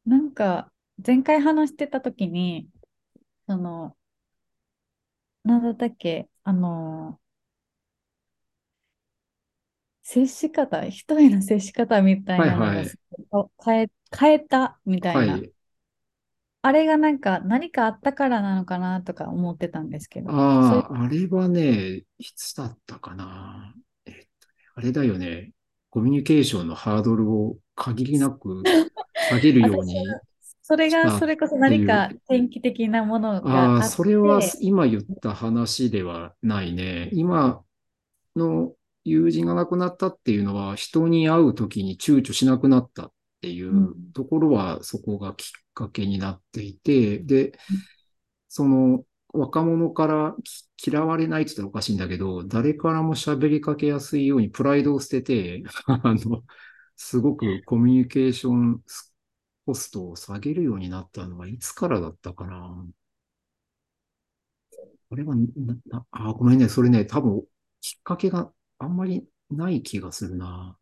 なんか、前回話してた時に、その、なんだったっけ、あの、接し方、人への接し方みたいなのはいはいが変え、変えたみたいな。はい。あれがなんか何かあったからなのかなとか思ってたんですけど。ああ、あれはね、いつだったかな。えっとね、あれだよね。コミュニケーションのハードルを限りなく 下げるように。それが、それこそ何か転機的なものがああ、それは今言った話ではないね。今の友人が亡くなったっていうのは、人に会うときに躊躇しなくなったっていううんところは、そこがきっかけになっていて、で、その若者からき嫌われないって言ったらおかしいんだけど、誰からも喋りかけやすいようにプライドを捨てて、あの、すごくコミュニケーションコストを下げるようになったのはいつからだったかな。これはな、なあ、ごめんね。それね、多分、きっかけがあんまりない気がするな。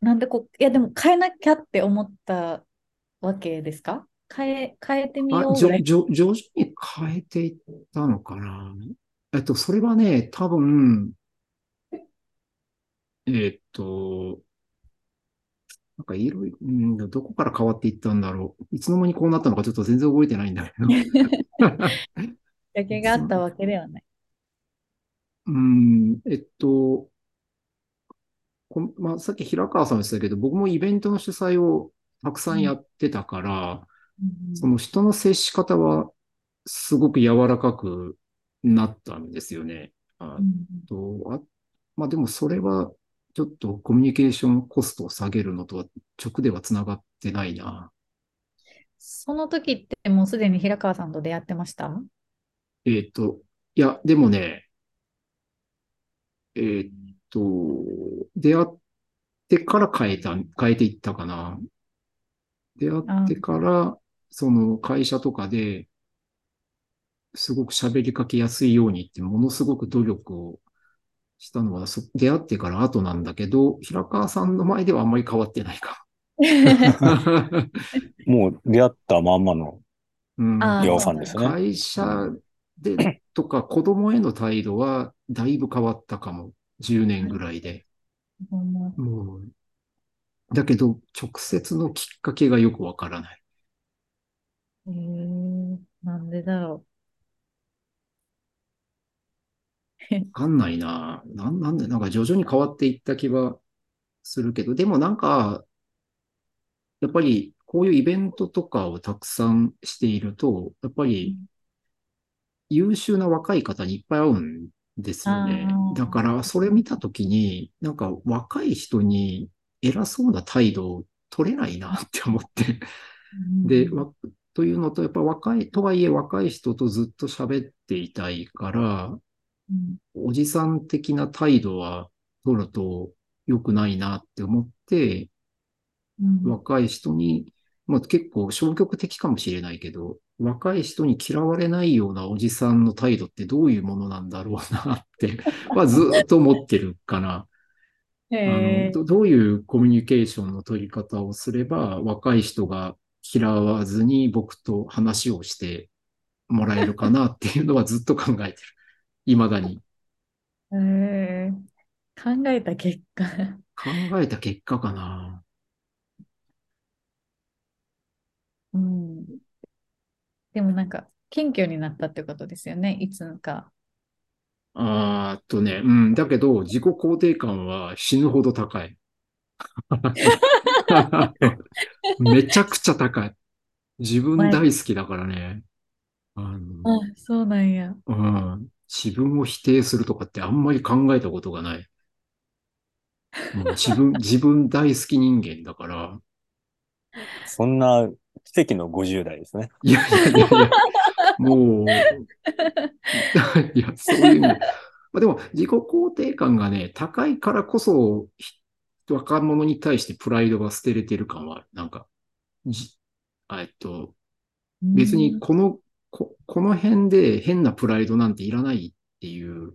なんでこう、いやでも変えなきゃって思ったわけですか？変え、変えてみよあ、じょ。じょ、徐々に変えていったのかな？えっと、それはね、多分、えっと、なんかいろいろ、うん、どこから変わっていったんだろう？いつの間にこうなったのかちょっと全然覚えてないんだけど。きっかけがあったわけではない。うん、えっと、こまあ、さっき平川さんも言ってたけど、僕もイベントの主催をたくさんやってたから、うんその人の接し方はすごく柔らかくなったんですよね。あうんと、あ、まあでもそれはちょっとコミュニケーションコストを下げるのとは直ではつながってないな。その時ってもうすでに平川さんと出会ってました？えっと、いや、でもね、えっと、出会ってから変えた、変えていったかな。出会ってから、その会社とかで、すごく喋りかけやすいようにって、ものすごく努力をしたのは、そ出会ってから後なんだけど、平川さんの前ではあんまり変わってないか。もう出会ったまんまのうさんですね。会社でとか子供への態度はだいぶ変わったかも。10年ぐらいで。ももう、だけど、直接のきっかけがよくわからない。えなんでだろ わかんないな。なん、なんで、なんか徐々に変わっていった気はするけど、でもなんか、やっぱりこういうイベントとかをたくさんしていると、やっぱり優秀な若い方にいっぱい会うんですよねだから、それ見たときに、なんか若い人に偉そうな態度を取れないなって思って。う。で、というのと、やっぱ若い、とはいえ若い人とずっと喋っていたいから、うんおじさん的な態度は取ると良くないなって思って、うん若い人に、まあ結構消極的かもしれないけど、若い人に嫌われないようなおじさんの態度ってどういうものなんだろうなって、はずっと思ってるかな。えのどどういうコミュニケーションの取り方をすれば、若い人が嫌わずに僕と話をしてもらえるかなっていうのはずっと考えてる。未だに。へえ考えた結果。考えた結果かな。うん。でもなんか、謙虚になったってことですよね、いつか。あーっとね、うん。だけど、自己肯定感は死ぬほど高い。めちゃくちゃ高い。自分大好きだからね。あの、あ、そうなんや。うん。自分を否定するとかってあんまり考えたことがない。もう自分、自分大好き人間だから。そんな奇跡の50代ですね。いやいやいやいや、もう、いや、そういうの。まあ、でも、自己肯定感がね、高いからこそ、ひ若者に対してプライドが捨てれてる感はある、なんか、じ、あえっと、別にこの、こ、この辺で変なプライドなんていらないっていう、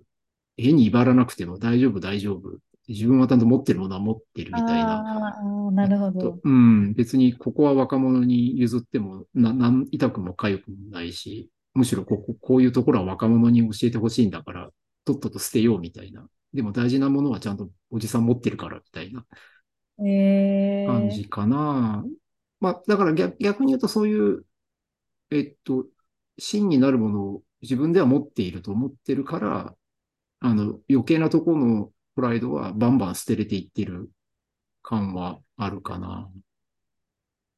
変に威張らなくても大丈夫、大丈夫。自分はちゃんと持ってるものは持ってるみたいな。あーあー、なるほどと。うん、別にここは若者に譲っても、な、なん、痛くも痒くもないし、むしろここ、こういうところは若者に教えてほしいんだから、とっとと捨てようみたいな。でも大事なものはちゃんとおじさん持ってるからみたいなえ感じかな。まあ、だから逆、逆に言うとそういう、えっと、真になるものを自分では持っていると思ってるから、あの、余計なところのプライドはバンバン捨てれていってる感はあるかな。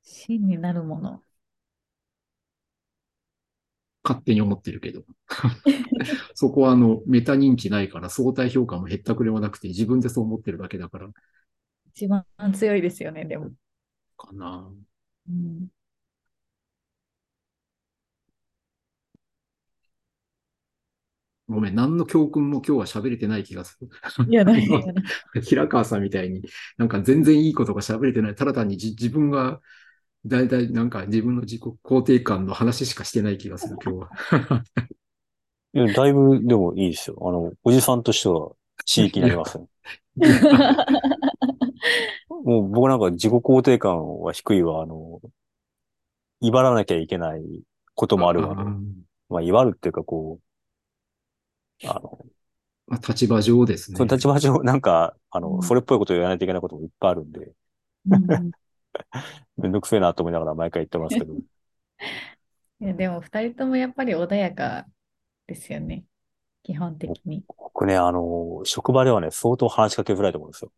真になるもの。勝手に思ってるけど。そこはあの、メタ認知ないから相対評価も減ったくれもなくて自分でそう思ってるだけだから、一番強いですよね、でも。かな。うん、ごめん、何の教訓も今日は喋れてない気がする。いや、ないやない。平川さんみたいに、なんか全然いいことが喋れてない。ただ単にじ自分が、だいたいなんか自分の自己肯定感の話しかしてない気がする、今日は。いや、だいぶでもいいですよ。あの、おじさんとしては地域になりますね。もう僕なんか自己肯定感は低いわ。あの、威張らなきゃいけないこともあるわけで。うんまあ、威張るっていうかこう、あの、まあ、立場上ですね。その立場上、なんか、あの、うんそれっぽいことを言わないといけないこともいっぱいあるんで、うん めんどくせえなと思いながら毎回言ってますけど。いやでも二人ともやっぱり穏やかですよね。基本的に。僕ね、あの、職場ではね、相当話しかけづらいと思うんですよ。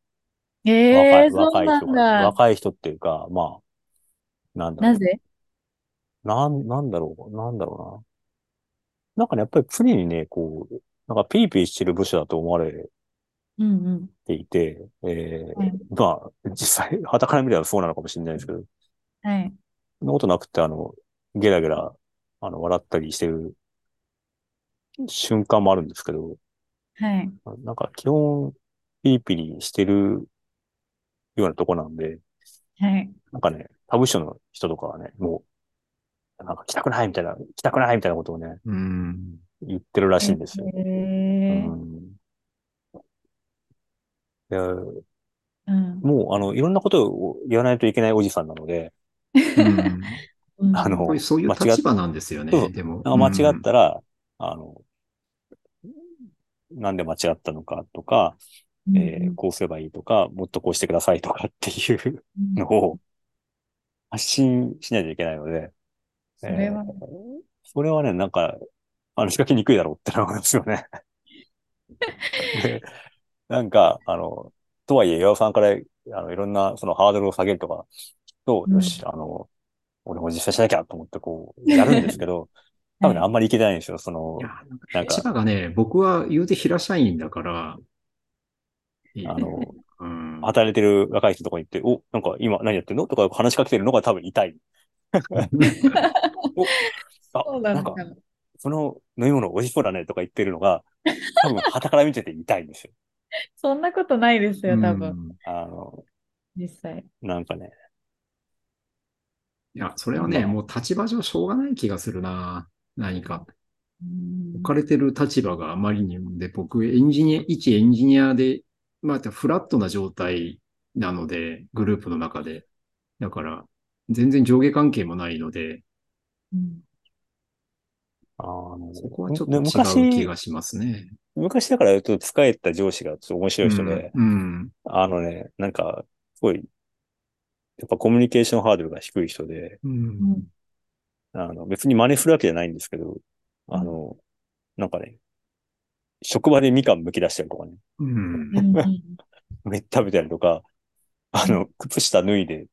ええー、若い、そうな若い人が。んだ。若い人っていうか、まあ、なんだろう。なぜ？なん、なんだろう、なんだろうな。なんかね、やっぱり常にね、こう、なんかピリピリしてる部署だと思われうんうん。ていて、えーはいまあ、実際、傍から見ればそうなのかもしれないですけど、はい。そんなことなくて、あの、ゲラゲラ、あの、笑ったりしてる瞬間もあるんですけど、はい。なんか基本、ピリピリしてるようなとこなんで、はい。なんかね、他部署の人とかはね、もう、なんか来たくないみたいな、来たくないみたいなことをね、うん。言ってるらしいんですよ。えうーん。いやうん。もう、あの、いろんなことを言わないといけないおじさんなので、うん。うんあのこういうそういう間違っ立場なんですよね、そう。でも。間違ったら、あの、なんで間違ったのかとか、えーこうすればいいとか、もっとこうしてくださいとかっていううん。のを発信しないといけないので、それはえーそれはね、なんか、あの、仕掛けにくいだろうってのがあるんですよね。で、なんか、あの、とはいえ、岩尾さんから、あの、いろんな、そのハードルを下げるとか、と、うんよし、あの、俺も実際しなきゃと思ってこう、やるんですけど、多分ね、あんまりいけてないんですよ。そのなんかか立場がね、僕は言うて平社員だから、あの、うん、働いてる若い人とかに行って、お、なんか今何やってんの？とか話しかけてるのが多分痛い。お、あそう、ななんかのか、な。その飲み物美味しそうだねとか言ってるのが、多分傍から見てて痛いんですよ。そんなことないですよ、多分。うんあの、実際。なんかね、いや、それはね、もう立場上しょうがない気がするな。何か。うん置かれてる立場があまりにもで、僕、エンジニア、一エンジニアで、まあ、フラットな状態なので、グループの中で。だから、全然上下関係もないので、うんあの、そこはちょっとね違う気昔、がしますね。昔だから言うと使えた上司がちょっと面白い人で、うん。うん。あのね、なんか、すごい、やっぱコミュニケーションハードルが低い人で、うん。うんあの、別に真似するわけじゃないんですけど、あの、なんかね、職場でみかん剥き出したりとかね、うん。食べたりとか、あの、靴下脱いで、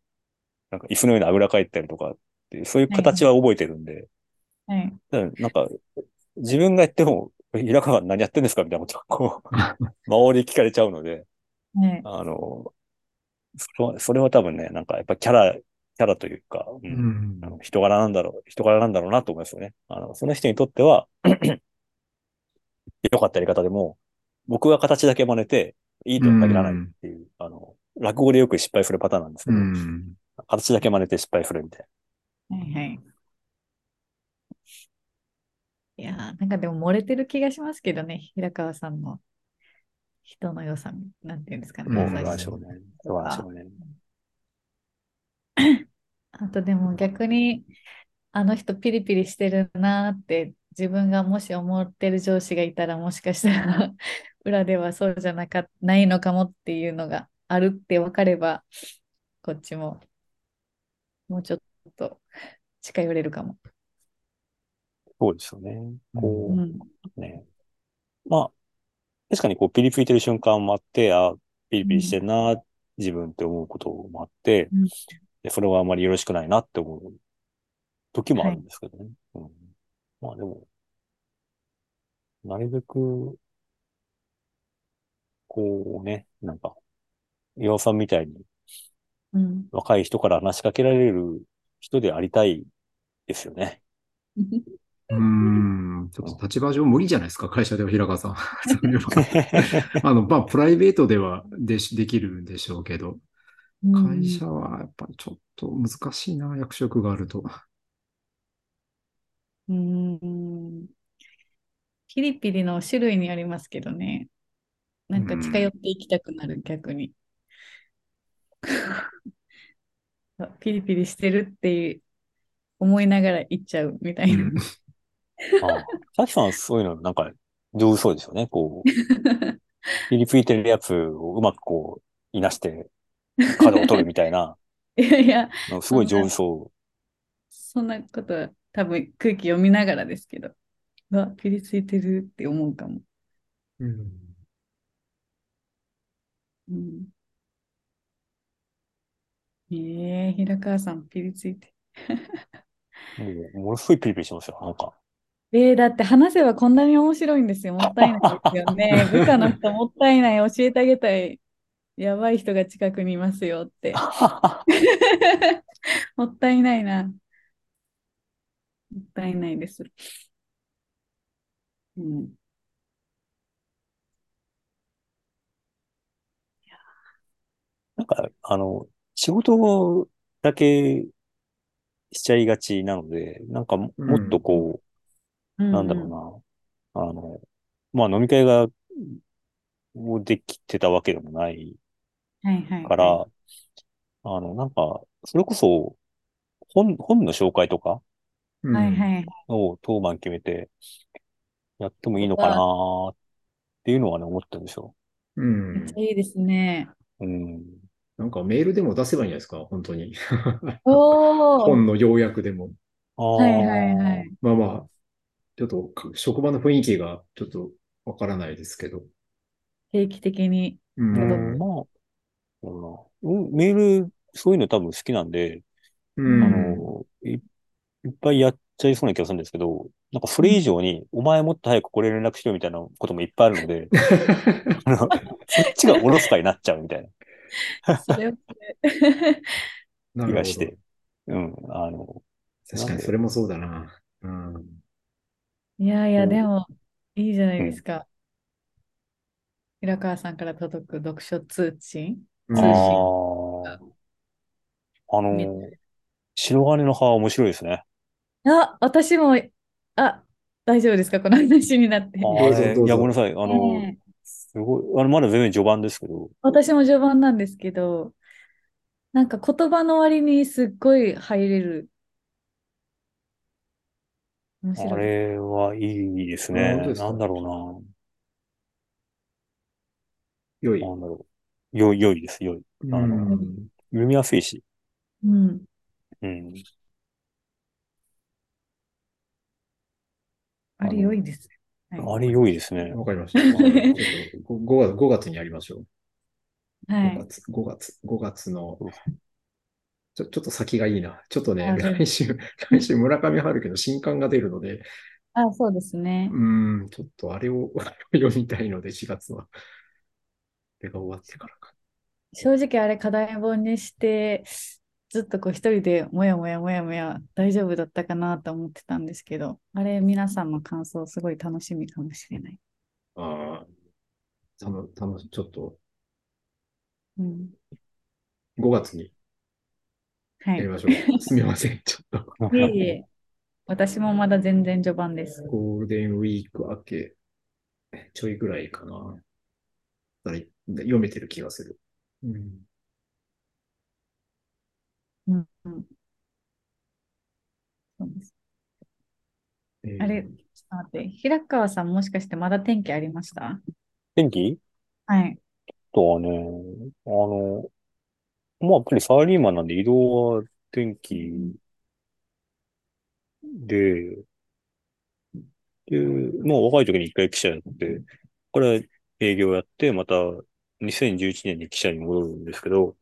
なんか椅子の上にあぐらかいたりとかって、そういう形は覚えてるんで、はい。なんか、自分がやっても、平川何やってんですか？みたいなことがこう、周りに聞かれちゃうので、はい。あの、それは、それは多分ね、なんかやっぱキャラ、キャラというか、ううんんあの人柄なんだろう、人柄なんだろうなと思いますよね。あの、その人にとっては、良かったやり方でも、僕が形だけ真似て、いいとは限らないっていう、あの、落語でよく失敗するパターンなんですけうど、ん。形だけ真似て失敗するみたいはいはい。いやー、なんかでも漏れてる気がしますけどね、平川さんの人の良さ、なんていうんですかね。な。うんどうなん優しさでしょうね。どうなんでしょうね。あとでも逆に、あの人ピリピリしてるなーって自分がもし思ってる上司がいたらもしかしたら 裏ではそうじゃなか、ないのかもっていうのがあるって分かれば、こっちももうちょっと近寄れるかも。そうですよね。こうね。まあ、確かにこう、ピリついてる瞬間もあって、あ、ピリピリしてんな、自分って思うこともあって、うんでそれはあまりよろしくないなって思う時もあるんですけどね。うん、まあでも、なるべく、こうね、なんか、岩尾さんみたいにうん。若い人から話しかけられる人でありたいですよね。うん。ちょっと立場上無理じゃないですか、会社では平川さん。あの、まあ、プライベートではでし、できるんでしょうけど、会社はやっぱりちょっと難しいな、役職があると。うん。ピリピリの種類にありますけどね。なんか近寄っていきたくなる、逆に。あピリピリしてるっていう思いながら行っちゃうみたいうな。ん。ああ、さきさんはそういうのなんか上手そうですよね。こう、ピリついてるやつをうまくこう、いなして、角を取るみたいな、いやいや、すごい上手そそんなことは多分空気読みながらですけど、うわ、ピリついてるって思うかも。うん。うん。ええ平川さん、ピリついて。う。もう、ものすごいピリピリしますよ。なんか。えー、だって話せばこんなに面白いんですよ。もったいないですよね。部下の人もったいない。教えてあげたい。やばい人が近くにいますよって。もったいないな。もったいないです。うん。なんか、あの、仕事だけしちゃいがちなので、なんかももっとこう、うんなんだろうな。あの、まあ飲み会が、もうできてたわけでもないはいはいから、はあの、なんか、それこそ、本、本の紹介とかい。はいはい。を当番決めて、やってもいいのかなっていうのはね、思ってるんですよ。うんめっち。ゃいいですね。うん。なんかメールでも出せばいいんじゃないですか、本当に。おー。本の要約でも。ああ。はいはいはい。まあまあ、ちょっとか職場の雰囲気がちょっとわからないですけど。定期的に。ううんん。まあ、メール、そういうの多分好きなんで、うんあの、い、いっぱいやっちゃいそうな気がするんですけど、なんかそれ以上に、お前もっと早くこれ連絡しろみたいなこともいっぱいあるので、あのそっちがおろそかになっちゃうみたいそれを なるほどな気がして。うん、あの、確かにそれもそうだな。うん。いやいや、でも、いいじゃないですか。平川さんから届く読書通信？うん通信ああ、あの、白金の葉は面白いですね。あ、私も、あ、大丈夫ですか？この話になって。あどうぞどうぞれいや、ごめんなさい。あの、ねえすごい、あの、まだ全然序盤ですけど、私も序盤なんですけど、なんか言葉の割にすっごい入れる。面あ白い。れはいいですあね。本当ですか？なんだろ良い。うな。なんだろう。よ、良いです、良い。うんあの読みやすいし。うん。うん。あれ良いです。はい。あれ良いですね。わかりました。ちょっと 5, 月5月にやりましょう。5はい。月、5月、5月の、ちょ、ちょっと先がいいな。ちょっとね来週、来週村上春樹の新刊が出るので、あ、そうですね。うん、ちょっとあれを 読みたいので、4月は。これが終わってからか。正直あれ課題本にして、ずっとこう一人でもやもやもやもや大丈夫だったかなと思ってたんですけど、あれ皆さんの感想すごい楽しみかもしれない。ああ、たの、たの、ちょっとうん。5月にはい。やりましょう。すみません。ちょっと。いえいえ、私もまだ全然序盤です。ゴールデンウィーク明け、ちょいぐらいかな。だい読めてる気がする。うん。うんうん。そうです。えーあれ、ちょっと待って、平川さんもしかしてまだ天気ありました？天気？はい。とはね、あの、まあ、やっぱりサラリーマンなんで移動は天気で、で、まあ若い時に一回記者やって、これ営業やって、また2011年に記者に戻るんですけど、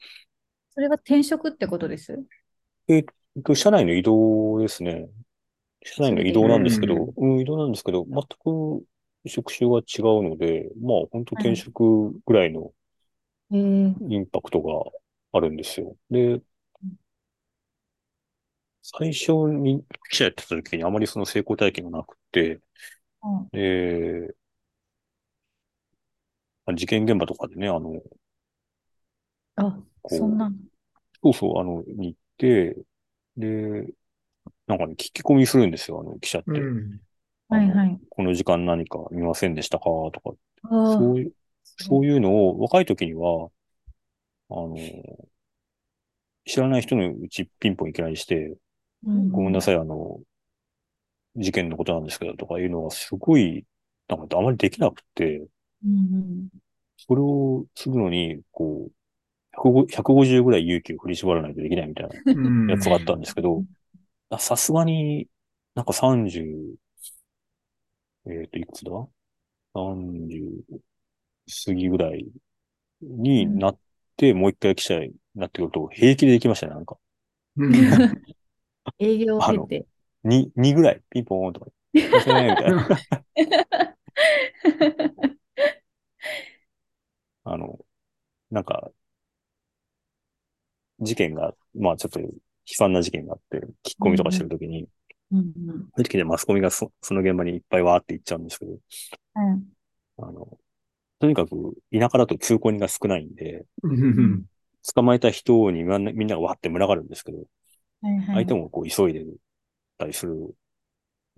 それは転職ってことです？えっと、社内の移動ですね。社内の移動なんですけど、うん、移動なんですけど、全く職種が違うので、まあ本当転職ぐらいのえー、インパクトがあるんですよ。で、最初に記者やってた時にあまりその成功体験がなくて、うんで、まあ事件現場とかでね、あの、あ、そんな。そうそう、あの、に行って、で、なんかね、聞き込みするんですよ、あの、記者って。うん。はいはい。この時間何か見ませんでしたか？とか、そういう、そういうのを若い時には、あの、知らない人のうちピンポンいきなりして、うん。ごめんなさい、あの、事件のことなんですけどとかいうのはすごいなんかあまりできなくて、うんそれをするのに、こう、150 150ぐらい勇気を振り絞らないとできないみたいなうん。やつがあったんですけど、あさすがになんか30、えっと、いくつだ ?30 過ぎぐらいになって、もう一回記者になってくると、平気でできましたね、なんか。うん。営業を経て。2、2ぐらい、ピンポーンとか、みたいな。あの、なんか、事件が、まあちょっと悲惨な事件があって、聞き込みとかしてるときに、うんうん。そういう時にマスコミがそその現場にいっぱいわーって行っちゃうんですけど、はいあの、とにかく田舎だと通行人が少ないんで、うん。捕まえた人にみんながわーって群がるんですけど、はいはい。相手もこう急いでたりする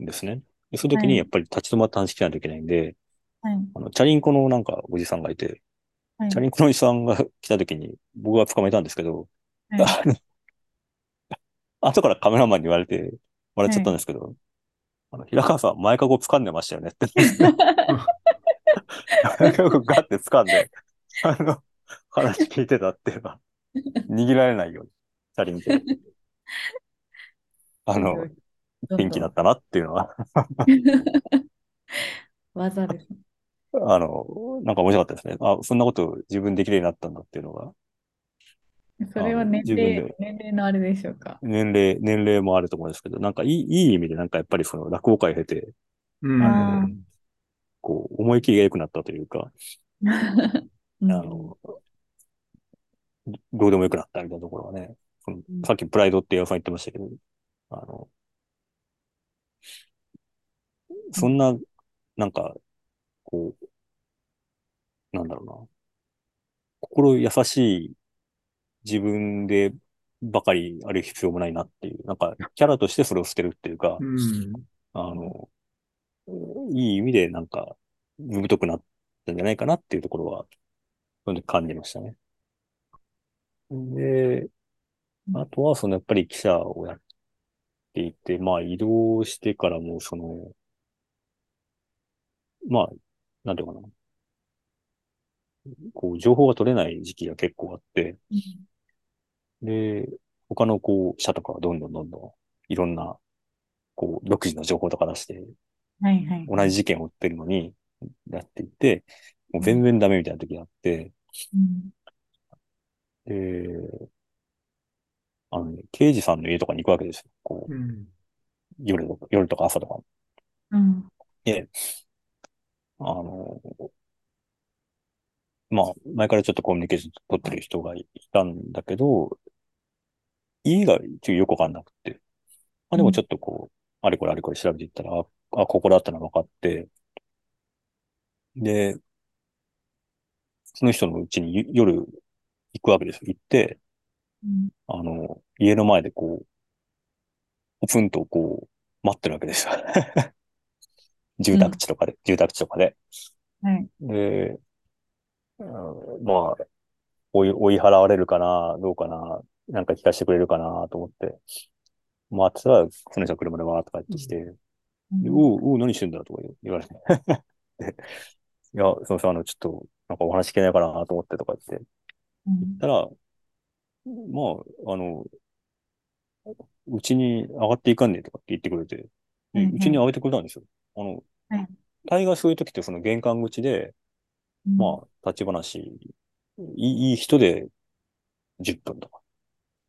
んですね。でその時はい。にやっぱり立ち止まって話聞かないといけないんで、はい。あの、チャリンコのなんかおじさんがいて、はい。チャリンコのおじさんが来た時に僕が捕まえたんですけど、はい。後からカメラマンに言われてもらっちゃったんですけど、あの、平川さん前かご掴んでましたよねって。前かごガッて掴んで、あの、話聞いてたっていうのは、握られないように、チャリンコで。あの、元気だったなっていうのは、技です。あの、なんか面白かったですね。あ、そんなこと自分できるようになったんだっていうのが、それは年齢で、年齢のあれでしょうか。年齢、年齢もあると思うんですけど、なんかいい、いい意味でなんかやっぱりその落語会を経て、うんこう、思い切りが良くなったというか、うん。あの、どうでも良くなったみたいなところはね、さっきプライドって矢さん言ってましたけど、あの、そんな、なんか、こう、なんだろうな、心優しい自分でばかりある必要もないなっていう、なんか、キャラとしてそれを捨てるっていうか、うん。あの、いい意味でなんか、ずぶとくなったんじゃないかなっていうところは、感じましたね。で、あとは、そのやっぱり記者をやっていて、まあ移動してからも、その、まあ、なんていうのかな。こう、情報が取れない時期が結構あって、で、他のこう、記者とかはどんどんどんどん、いろんな、こう、独自の情報とか出して、はいはい。同じ事件を追ってるのに、やっていて、もう全然ダメみたいな時があって、うんで、あのね、刑事さんの家とかに行くわけですよ。こう、うん夜とか、夜とか朝とか。うんで、あの、まあ、前からちょっとコミュニケーション取ってる人がいたんだけど、家が一応よくわかんなくて。まあでもちょっとこう、あれこれあれこれ調べていったら、あ、あここだったのが分かって、で、その人のうちにゆ夜行くわけですよ。行って、うんあの、家の前でこう、ポツンとこう、待ってるわけですよ。住宅地とかで、住宅地とかで。はい。で、うんまあ、追い、追い払われるかな、どうかな、なんか聞かせてくれるかなと思って、待ってたら、その人が車でわーっと帰ってきて、でおう、おう、何してんだとか言われて。でいや、すみません、あの、ちょっと、なんかお話聞けないかなと思ってとか言って、うん。たら、まあ、あの、うちに上がっていかんねえとかって言ってくれて、うちに上げてくれたんですよ。あのはい、大概そういう時ってその玄関口で、うん。まあ、立ち話、いいいい人で10分とか、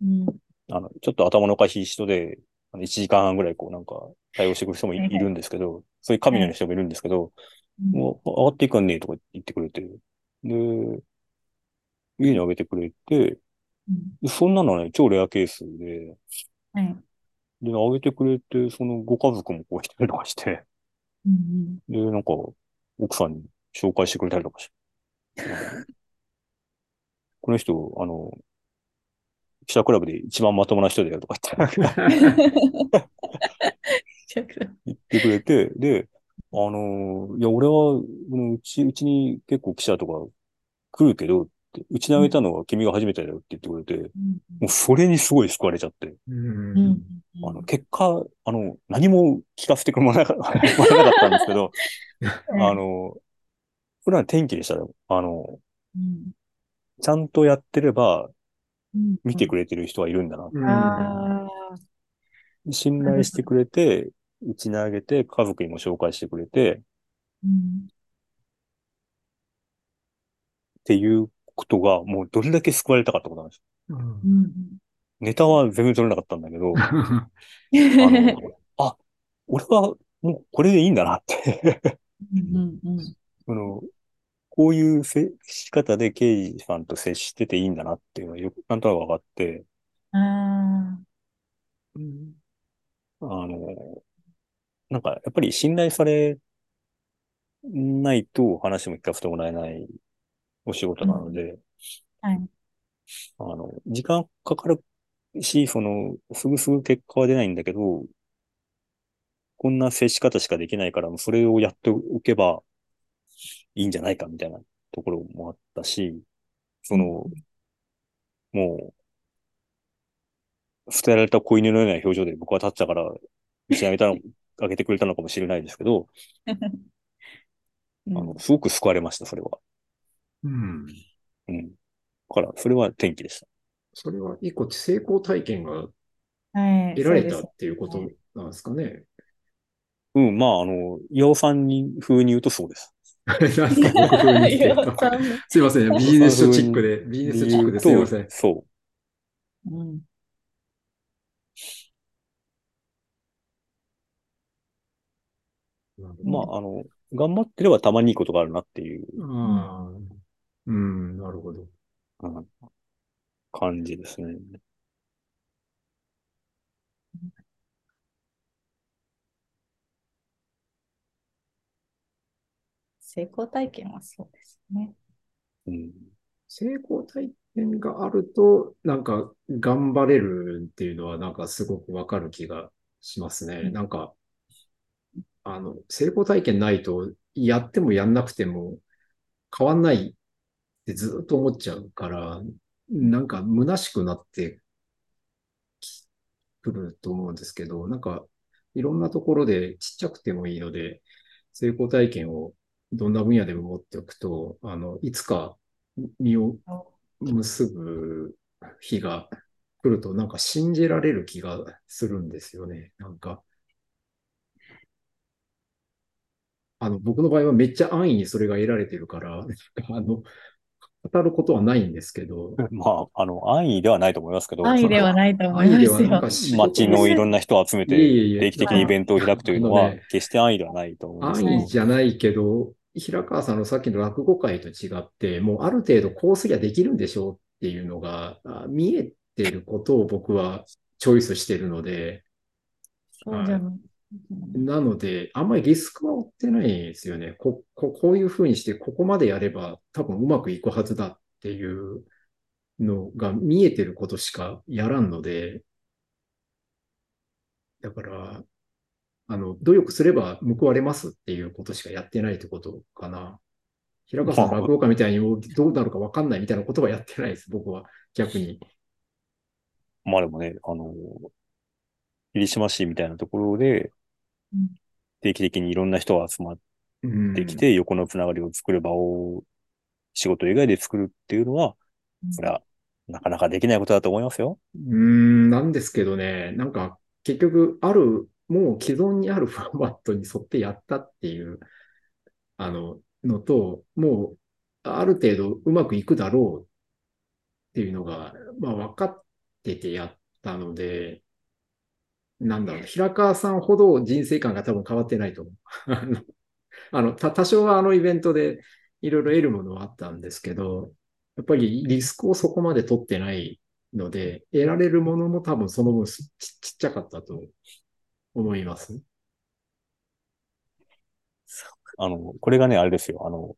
うん。あの、ちょっと頭のおかしい人で、あの1時間半ぐらいこうなんか対応してくる人もいるんですけど、そういう神のような人もいるんですけど、うん。もう上がっていかんねえとか言ってくれて、で、家に上げてくれて、そんなのはね、超レアケースで、はい。で、上げてくれて、そのご家族もこう来たりとかして、うん。で、なんか、奥さんに紹介してくれたりとかして。この人、あの、記者クラブで一番まともな人だよとか言って言ってくれて、で、あの、いや、俺は、うち、うちに結構記者とか来るけど、って、打ち投げたのは君が初めてだよって言ってくれて、うんもうそれにすごい救われちゃって、うんあの、結果、あの、何も聞かせてくれなかもなかったんですけど、あの、これは天気でしたよ。あの、うんちゃんとやってれば見てくれてる人はいるんだな。信頼してくれて、打ち投げて、家族にも紹介してくれて、うんっていうことが、もうどれだけ救われたかってことなんですよ。ネタは全然取れなかったんだけど、あの、あ、俺はもうこれでいいんだなって。うんうんうん その、こういう接し方で刑事さんと接してていいんだなっていうのがよく、なんとなく分かって、ああの、なんか、やっぱり信頼されないと話も聞かせてもらえないお仕事なので、あ、はい。あの、時間かかるし、その、すぐすぐ結果は出ないんだけど、こんな接し方しかできないから、それをやっておけばいいんじゃないかみたいなところもあったし、その、もう、捨てられた子犬のような表情で僕は立ってたから、打ち上げたの、あげてくれたのかもしれないですけど、うんあの、すごく救われました、それは。うん。うん。だから、それは転機でした。それは一個成功体験がはい。得られたっていうことなんですかね。うん、まあ、あの、岩尾さんに、風に言うとそうです。すすいません。ビジネス書チックで、ビジネスチックですいません。そうんう。まあ、あの、頑張ってればたまにいいことがあるなっていう。うん、なるほど。うん感じですね。成功体験はそうですね。うん。成功体験があると、なんか頑張れるっていうのはなんかすごくわかる気がしますね。なんか、あの、成功体験ないと、やってもやんなくても変わんないってずっと思っちゃうから、なんか虚しくなってくると思うんですけど、なんかいろんなところでちっちゃくてもいいので、成功体験をどんな分野でも持っておくと、あの、いつか身を結ぶ日が来るとなんか信じられる気がするんですよね。なんか。あの、僕の場合はめっちゃ安易にそれが得られてるから、あの、語ることはないんですけど、まあ、あの、安易ではないと思いますけど、安易ではないと思い安易ますよ街のいろんな人を集めて定期的にイベントを開くというのは決して安易ではないと思います安ね。易じゃないけど、平川さんのさっきの落語会と違って、もうある程度こうすりゃできるんでしょうっていうのがあ見えてることを僕はチョイスしてるので、そうじゃない。なので、あんまりリスクは負ってないですよね。こ、こ、こういうふうにして、ここまでやれば多分うまくいくはずだっていうのが見えてることしかやらんので、だから、あの、努力すれば報われますっていうことしかやってないってことかな。平川さんの落語家みたいにどうなるかわかんないみたいなことはやってないです、僕は。逆に。まあでもね、あの、霧島市みたいなところでうん、定期的にいろんな人が集まっうんてきて、横のつながりを作る場を仕事以外で作るっていうのは、それはなかなかできないことだと思いますよ。うーん、なんですけどね、なんか結局ある、もう既存にあるフォーマットに沿ってやったっていう、あの、のと、もうある程度うまくいくだろうっていうのが、まあ分かっててやったので、なんだろう、平川さんほど人生観が多分変わってないと思う。あの、多少はあのイベントでいろいろ得るものはあったんですけど、やっぱりリスクをそこまで取ってないので、得られるものも多分その分ちちっちゃかったと思います？あの、これがね、あれですよ。あの、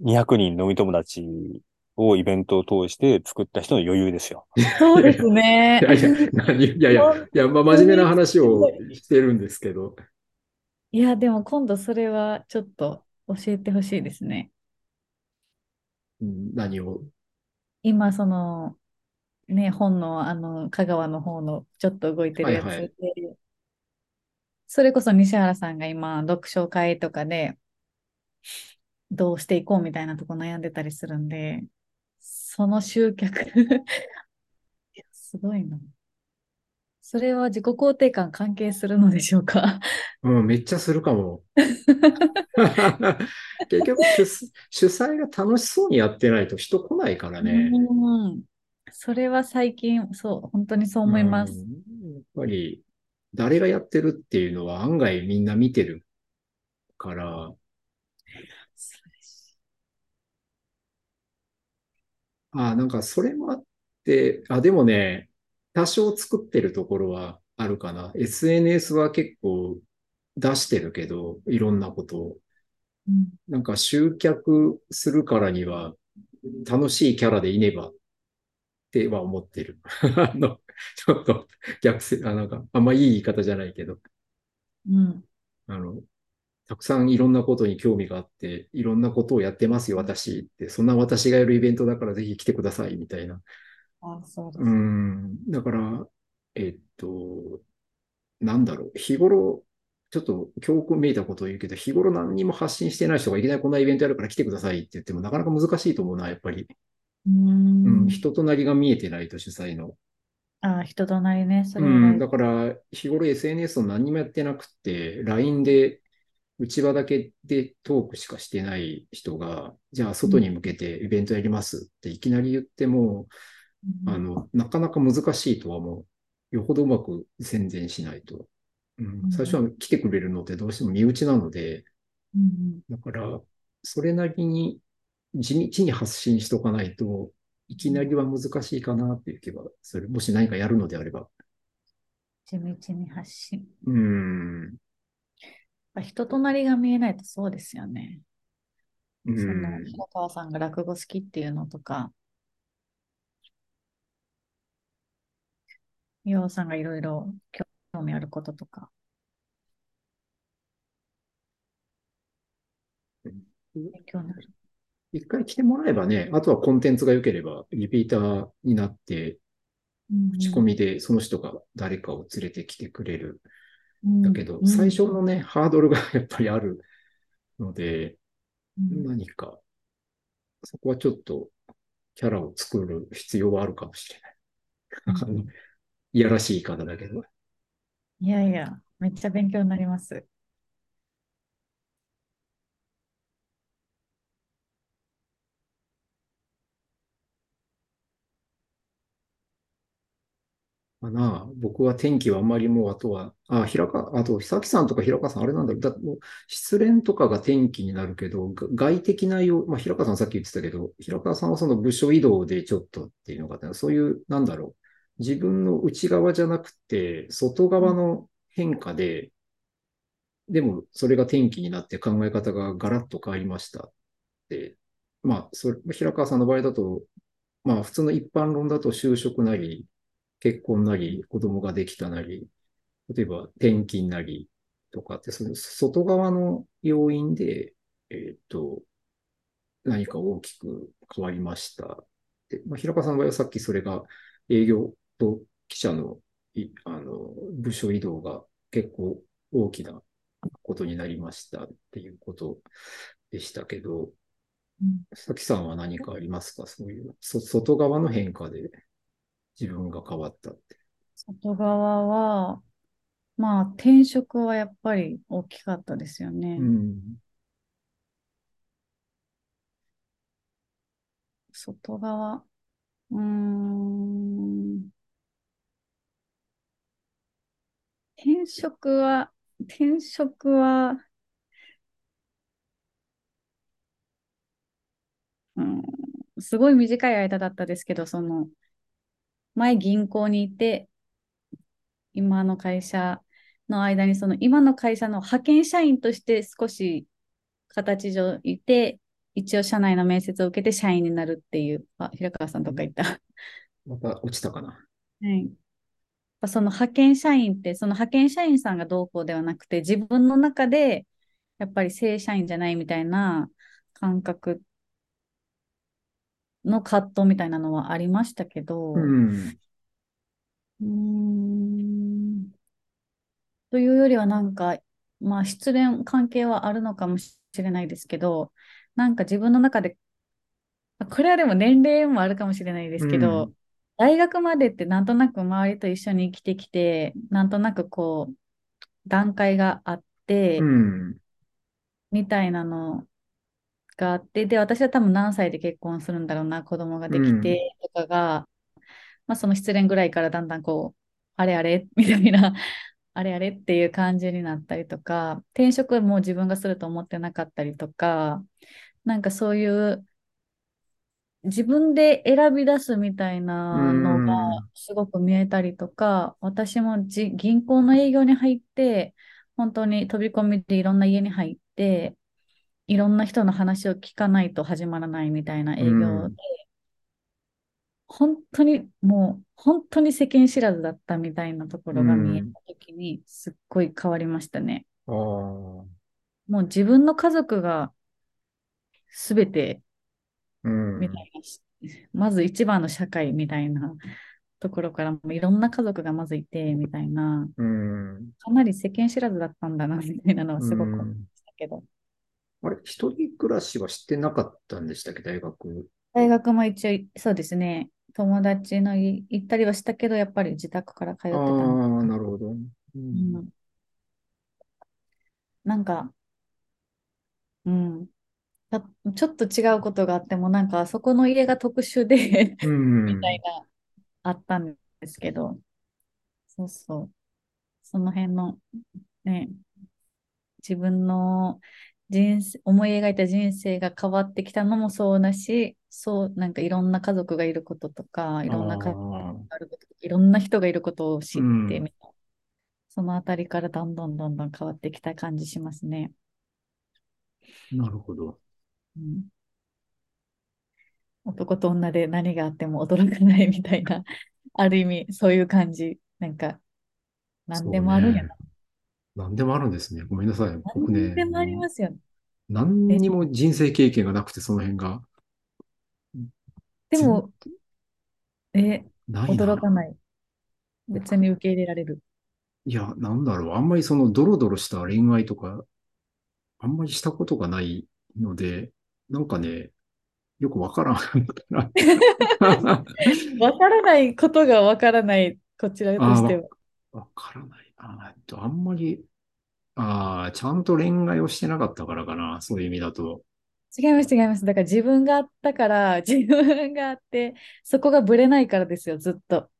200人飲み友達をイベントを通して作った人の余裕ですよ。そうですね い。やいや、何いやいや、いや、まあ、真面目な話をしてるんですけど、いや、でも今度それはちょっと教えてほしいですね。うん何を？今、その、ね、本の、あの、香川の方のちょっと動いてるやつはいはいで、それこそ西原さんが今、読書会とかで、どうしていこうみたいなとこ悩んでたりするんで、その集客 すごいな。それは自己肯定感関係するのでしょうか？うん、めっちゃするかも。結局主、主催が楽しそうにやってないと人来ないからね。うん。それは最近、そう、本当にそう思います。うんやっぱり、誰がやってるっていうのは案外みんな見てるから、あなんかそれもあって、あ、でもね、多少作ってるところはあるかな。SNS は結構出してるけど、いろんなことを。うんなんか集客するからには楽しいキャラでいねばっては思ってる。あの、ちょっと逆せ、あ、なんかあんまいい言い方じゃないけど、うん。あの、たくさんいろんなことに興味があって、いろんなことをやってますよ、私って。そんな私がやるイベントだからぜひ来てください、みたいな。あ、そうです。うん。だから、えっと、なんだろう。日頃、ちょっと教訓めいたことを言うけど、日頃何にも発信してない人がいきなりこんなイベントやるから来てくださいって言ってもなかなか難しいと思うな、やっぱり。うん、ん。人となりが見えてないと主催の。あ、人となりね、それはうん、だから、日頃 SNS を何にもやってなくて、LINE で内輪だけでトークしかしてない人が、じゃあ外に向けてイベントやりますっていきなり言っても、うんあの、なかなか難しいとは思う。よほどうまく宣伝しないと。うん、最初は来てくれるのってどうしても身内なので、うんだから、それなりに地道に発信しとかないといきなりは難しいかなっていう気がする。もし何かやるのであれば。地道に発信。うん。人となりが見えないとそうですよね。うその、ん。平川さんが落語好きっていうのとか、岩尾さんがいろいろ興味あることとか。勉強になる。一回来てもらえばね、あとはコンテンツが良ければ、リピーターになって、口コミでその人が誰かを連れてきてくれる。だけど、最初のね、ハードルがやっぱりあるので、うん何か、そこはちょっとキャラを作る必要はあるかもしれない。いやらしい言い方だけど。いやいや、めっちゃ勉強になります。かな。僕は天気はあんまりもう、あとは、あ、平川、あと、久木さんとか平川さん、あれなんだろう。だもう失恋とかが天気になるけど、外的なよう、まあ、平川さんさっき言ってたけど、平川さんはその部署移動でちょっとっていうのが、そういう、なんだろう。自分の内側じゃなくて、外側の変化で、でも、それが転機になって考え方がガラッと変わりましたって。まあ、それ、平川さんの場合だと、まあ、普通の一般論だと就職なり、結婚なり、子供ができたなり、例えば転勤なりとかって、その外側の要因で、えっと、何か大きく変わりました。で、まあ、平川さんの場合はさっきそれが営業と記者のいあの部署移動が結構大きなことになりました。っていうことでしたけど、うん。さきさんは何かありますか？そういう、そ外側の変化で自分が変わったって。外側は、まあ、転職はやっぱり大きかったですよね。うん。外側。うーん。転職は、転職は、うん、すごい短い間だったですけど、その、前銀行にいて、今の会社の間に、その今の会社の派遣社員として少し形上いて、一応社内の面接を受けて社員になるっていう、あ、平川さんとか言った？また落ちたかな。はい。その派遣社員って、その派遣社員さんがどうこうではなくて、自分の中で、やっぱり正社員じゃないみたいな感覚の葛藤みたいなのはありましたけど、ううん。ーん、というよりはなんか、まあ失恋関係はあるのかもしれないですけど、なんか自分の中で、あこれはでも年齢もあるかもしれないですけうど、ん。大学までってなんとなく周りと一緒に生きてきて、なんとなくこう、段階があっうて、ん。みたいなのがあって、で、私は多分何歳で結婚するんだろうな、子供がうできん。てとかが、まあその失恋ぐらいからだんだんこう、あれあれみたいな、あれあれっていう感じになったりとか、転職も自分がすると思ってなかったりとか、なんかそういう自分で選び出すみたいうなのがん。すごく見えたりとか、私もじ銀行の営業に入って、本当に飛び込みでいろんな家に入って、いろんな人の話を聞かないと始まらないみたいなう営業で、ん。本当にもう本当に世間知らずだったみたいなとこうろが見えん。た時にすっごい変わりましたね。ああ。もう自分の家族が全てうみたん。いなし、まず一番の社会みたいなところからもいろんな家族がまずいてみたいな、うん。かなり世間知らずだったんだなみたいなのはうすごく思いまん。したけど。あれ、一人暮らしはしてなかったんでしたっけ、大学。大学も一応、そうですね、友達の家行ったりはしたけど、やっぱり自宅から通ってあたの。あ、なるほど。う。うんん、なんか、うん、たちょっと違うことがあっても、なんかそこの家が特殊でうみたいん。な、あったんですけど、そうそう、その辺のね、自分の人生、思い描いた人生が変わってきたのもそうだし、そう、なんかいろんな家族がいることとか、いあろんな家族あ。があることいろんな人がいることをう知ってん。みたいな、そのあたりからどんどんどんどん変わってきた感じしますね。なるほど。うん、男と女で何があっても驚かないみたいな、ある意味そういう感じ。なんか何でもあるんやね。な。何でもあるんですね。ごめんなさい。僕ね、何でもありもますよ。う何え、にも人生経験がなくて、その辺が。全、でも、え、ないな。驚かない。別に受け入れられる。いや、なんだろう。あんまりそのドロドロした恋愛とか、あんまりしたことがないので、なんかね、よくわからん。わからないことがわからない、こちらとしては。わからない。あと、あんまり、ああ、ちゃんと恋愛をしてなかったからかな。そういう意味だと。違います、違います。だから自分があったから、自分があって、そこがぶれないからですよ、ずっと。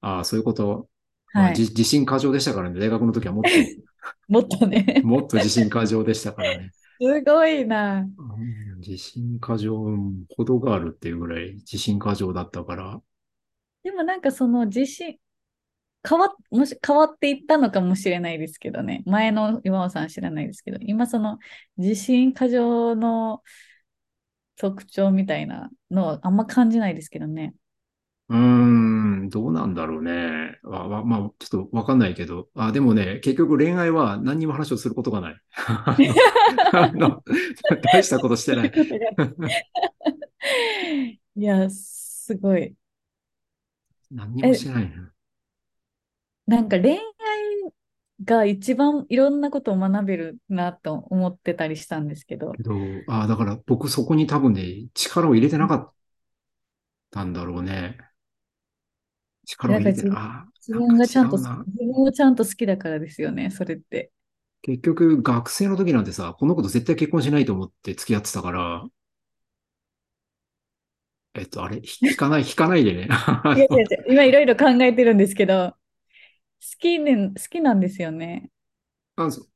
ああ、そういうこと？まあ、はい。じ、自信過剰でしたからね。大学の時はもっと、もっとね。もっと自信過剰でしたからね。すごいな。うん自信過剰、うんほどがあるっていうぐらい自信過剰だったから。でもなんかその自信、変わっ、もし変わっていったのかもしれないですけどね。前の岩尾さん知らないですけど、今その自信過剰の特徴みたいなのはあんま感じないですけどね。うーん、どうなんだろうね。わ、わ、まあ、ちょっとわかんないけど。あ、でもね、結局恋愛は何にも話をすることがない。大したことしてない。いや、すごい。何にもしえ、てないね。なんか恋愛が一番いろんなことを学べるなと思ってたりしたんですけど。けど、あ、だから僕そこに多分ね、力を入れてなかったんだろうね。力を入れて、なんか違分がちゃんと。自分をちゃんと好きだからですよね、それって。結局、学生の時なんてさ、この子と絶対結婚しないと思って付き合ってたから、えっと、あれ、ひ引かない、引かないでね。いやいや今いろいろ考えてるんですけど、好きね、好きなんですよね。あそ好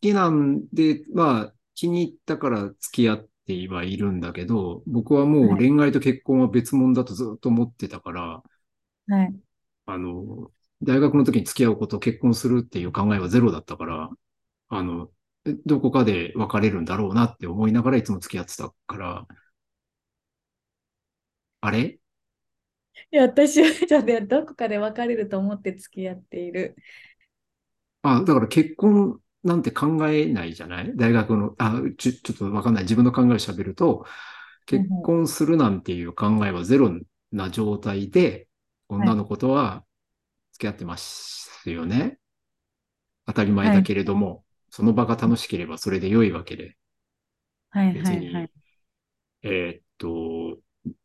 きなんで、まあ、気に入ったから付き合ってはいるんだけど、僕はもうはい。恋愛と結婚は別物だとずっと思ってたから、はい。あの、大学の時に付き合うこと、結婚するっていう考えはゼロだったから、あの、えどこかで別れるんだろうなって思いながらいつも付き合ってたから、あれ？いや、私はちょっどこかで別れると思って付き合っている。あ、だから結婚なんて考えないじゃない？大学の、あ、ちょ、ちょっとわかんない。自分の考えを喋ると、結婚するなんていう考えはゼロな状態で、女の子とは付き合ってますよね。当たり前だけれども、その場が楽しければそれで良いわけで、はい別に、はいはい。えーっと、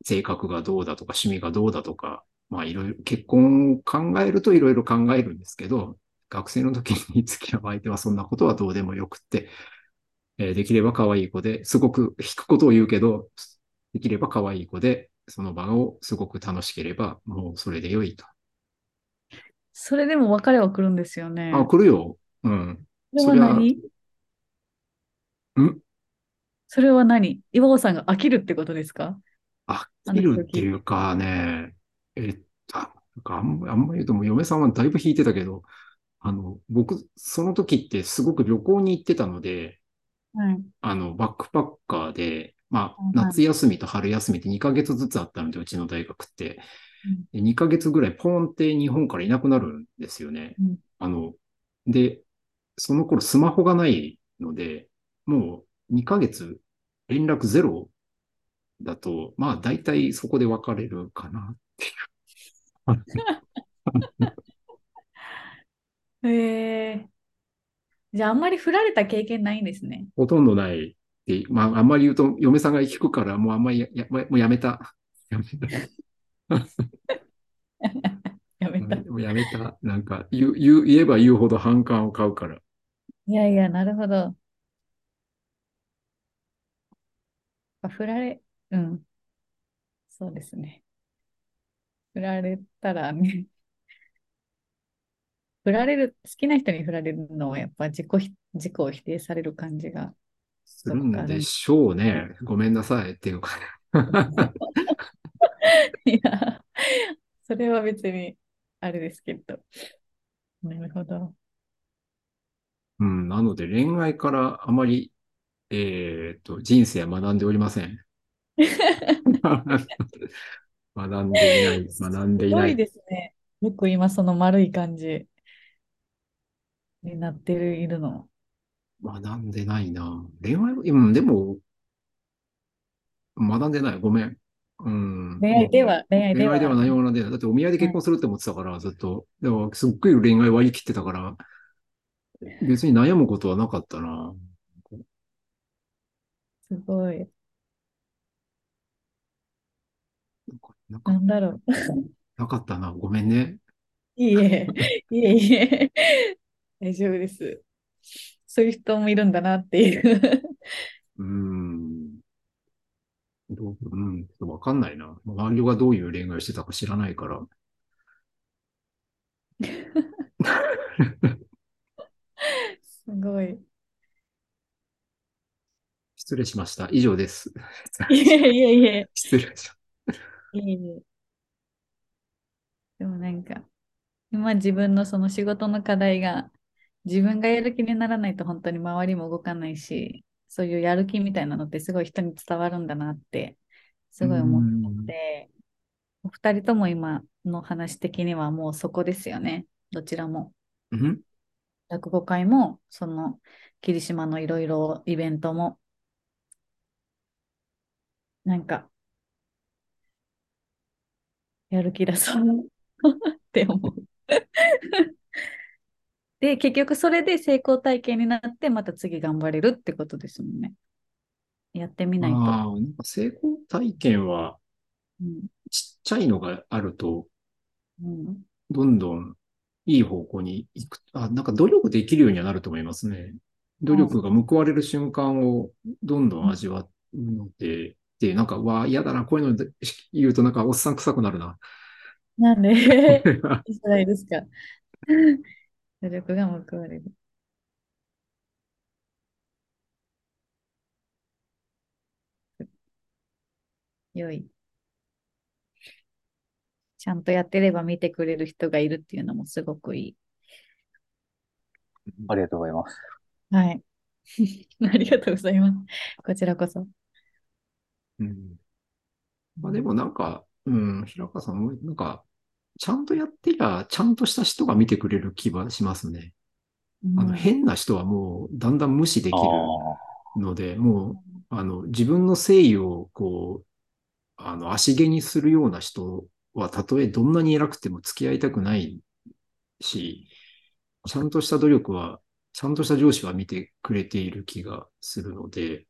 性格がどうだとか趣味がどうだとか、まあいろいろ、結婚を考えるといろいろ考えるんですけど、学生の時に付き合う相手はそんなことはどうでもよくって、えーできれば可愛い子で、すごく引くことを言うけど、できれば可愛い子で、その場をすごく楽しければ、もうそれで良いと。それでも別れは来るんですよね。あ、来るよ。うん。それは何？ん？それは何？岩尾さんが飽きるってことですか？飽きるっていうかね、えっと、あなんかあんまあんま言うともう嫁さんはだいぶ引いてたけど、あの、僕、その時ってすごく旅行に行ってたので、はい。あの、バックパッカーで、まあうん、夏休みと春休みって2ヶ月ずつあったので、うちの大学って。で2ヶ月ぐらいポーンって日本からいなくなるんですよね。うんあの、で、その頃スマホがないので、もう2ヶ月連絡ゼロだと、まあ大体そこで別れるかなっていう。へえ。じゃあ、あんまり振られた経験ないんですね。ほとんどないまああんまり言うと嫁さんが聞くから、もうあんまりや、やもうやめた。やめた。やめた。もうやめた。なんか言う、言う、言えば言うほど反感を買うから。いやいや、なるほど。あ振られ、うん。そうですね。振られたらね、振られる、好きな人に振られるのはやっぱ自己ひ、自己を否定される感じが。するんでしょうね。ごめんなさいっていうか。いや、それは別に、あれですけど。なるほど。うん、なので恋愛からあまり、えっと、人生は学んでおりません。学んでいない、学んでいすごないい。ですね。よく今その丸い感じになってる、いるの。学んでないな。恋愛、うん、でも、学んでない。ごめん。うん。恋愛では、恋愛では。恋愛では何も学んでない。だってお見合いで結婚するって思ってたから、ずっと。だから、すっごい恋愛割り切ってたから、別に悩むことはなかったな。すごい。なんかなんだろう。なかったな。ごめんね。いいえ、いえいえ。大丈夫です。そういう人もいるんだなっていう。うーん。どう、うん、わかんないな。周りがどういう恋愛をしてたか知らないから。すごい。失礼しました。以上です。いえいえいえ。失礼しいえいえ。でもなんか、今自分のその仕事の課題が、自分がやる気にならないと本当に周りも動かないし、そういうやる気みたいなのってすごい人に伝わるんだなって、すごい思って、お二人とも今の話的にはもうそこですよね。どちらも。うん落語会も、その、霧島のいろいろイベントも、なんか、やる気だそうって思う。で、結局それで成功体験になって、また次頑張れるってことですもんね。やってみないと。ああ、なんか成功体験はうんちっちゃいのがあると、うんどんどんいい方向に行く。あ、なんか努力できるようにはなると思いますね。努力が報われる瞬間をどんどん味わうので、で、なんか、わあ、嫌だな、こういうので言うとなんかおっさん臭くなるな。なんで？いいじゃないですか。努力が報われる。良い。ちゃんとやってれば見てくれる人がいるっていうのもすごくいい。ありがとうございます。はい。ありがとうございます。こちらこそ。うんまあでもなんか、うん、平川さんも、なんか、ちゃんとやってりゃ、ちゃんとした人が見てくれる気はしますね。あの、うん変な人はもう、だんだん無視できあるあ。ので、もあの、自分の誠意を、こう、あの、足毛にするような人は、たとえどんなに偉くても付き合いたくないし、ちゃんとした努力は、ちゃんとした上司は見てくれている気がするので、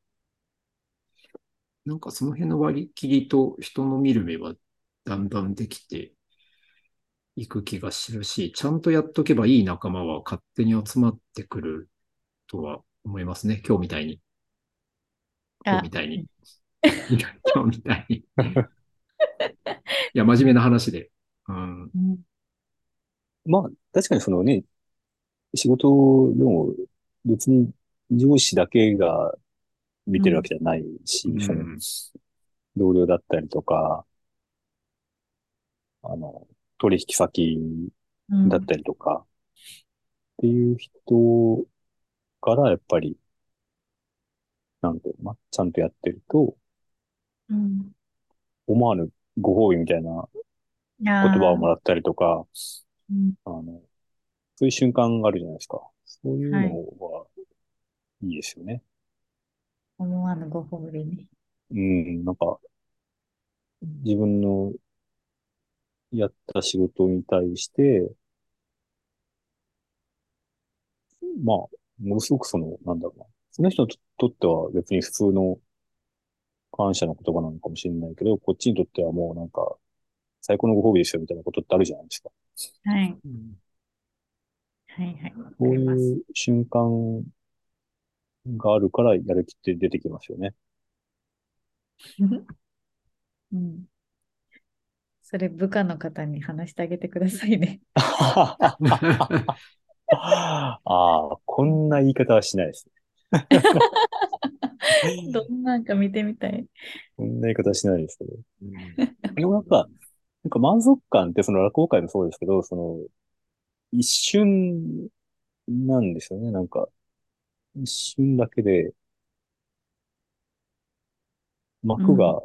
なんかその辺の割り切りと人の見る目はだんだんできていく気がするし、ちゃんとやっとけばいい仲間は勝手に集まってくるとは思いますね。今日みたいに。今日みたいに。今日みたいに。いや、真面目な話で。うん。うんまあ、確かにそのね、仕事でも別に上司だけが見てるわけじゃないし、うん。その同僚だったりとか、あの、取引先うん。だったりとか、っていう人からやっぱり、なんていうのかな、ちゃんとやってると、うん。思わぬご褒美みたいな言葉をもらったりとか、うんあの、そういう瞬間があるじゃないですか。そういうのはいいですよね。思わぬご褒美ね。うん、なんか、自分のやった仕事に対して、まあ、ものすごくその、なんだろうな。その人にとっては別に普通の感謝の言葉なのかもしれないけど、こっちにとってはもうなんか、最高のご褒美ですよみたいなことってあるじゃないですか。はい。うんはいはい。わかそうります。いう瞬間があるからやる気って出てきますよね。うん。それ部下の方に話してあげてくださいね。ああ、こんな言い方はしないです。どんなんか見てみたい。こんな言い方はしないですけど。うんでもなんか、なんか満足感ってその落語会もそうですけど、その、一瞬なんですよね。なんか、一瞬だけで、幕が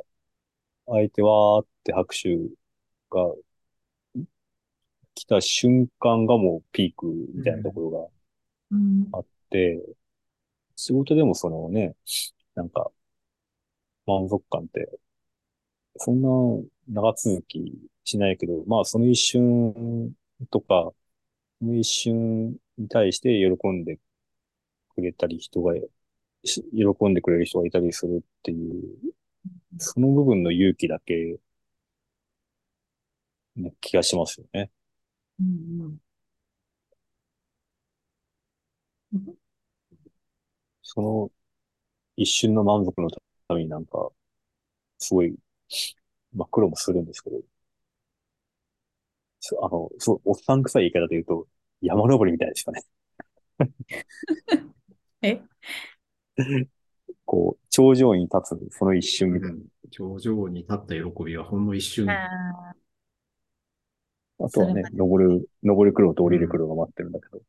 開いてわーって拍手が来た瞬間がもうピークみたいなところうん。があって、仕事でもそのね、なんか、満足感って、そんな長続きしないけど、まあその一瞬とか、その一瞬に対して喜んでくれたり人が、し喜んでくれる人がいたりするっていう、その部分の勇気だけ、ね、気がしますよね。うんうん。その一瞬の満足のためになんか、すごい、まあ苦労もするんですけど、そあの、そう、おっさん臭い言い方で言うと、山登りみたいですよね。え？こう、頂上に立つ、その一瞬みたいな。頂上に立った喜びはほんの一瞬。ああとはね登る、登る苦労と降りる苦労が待ってるんだけど。ー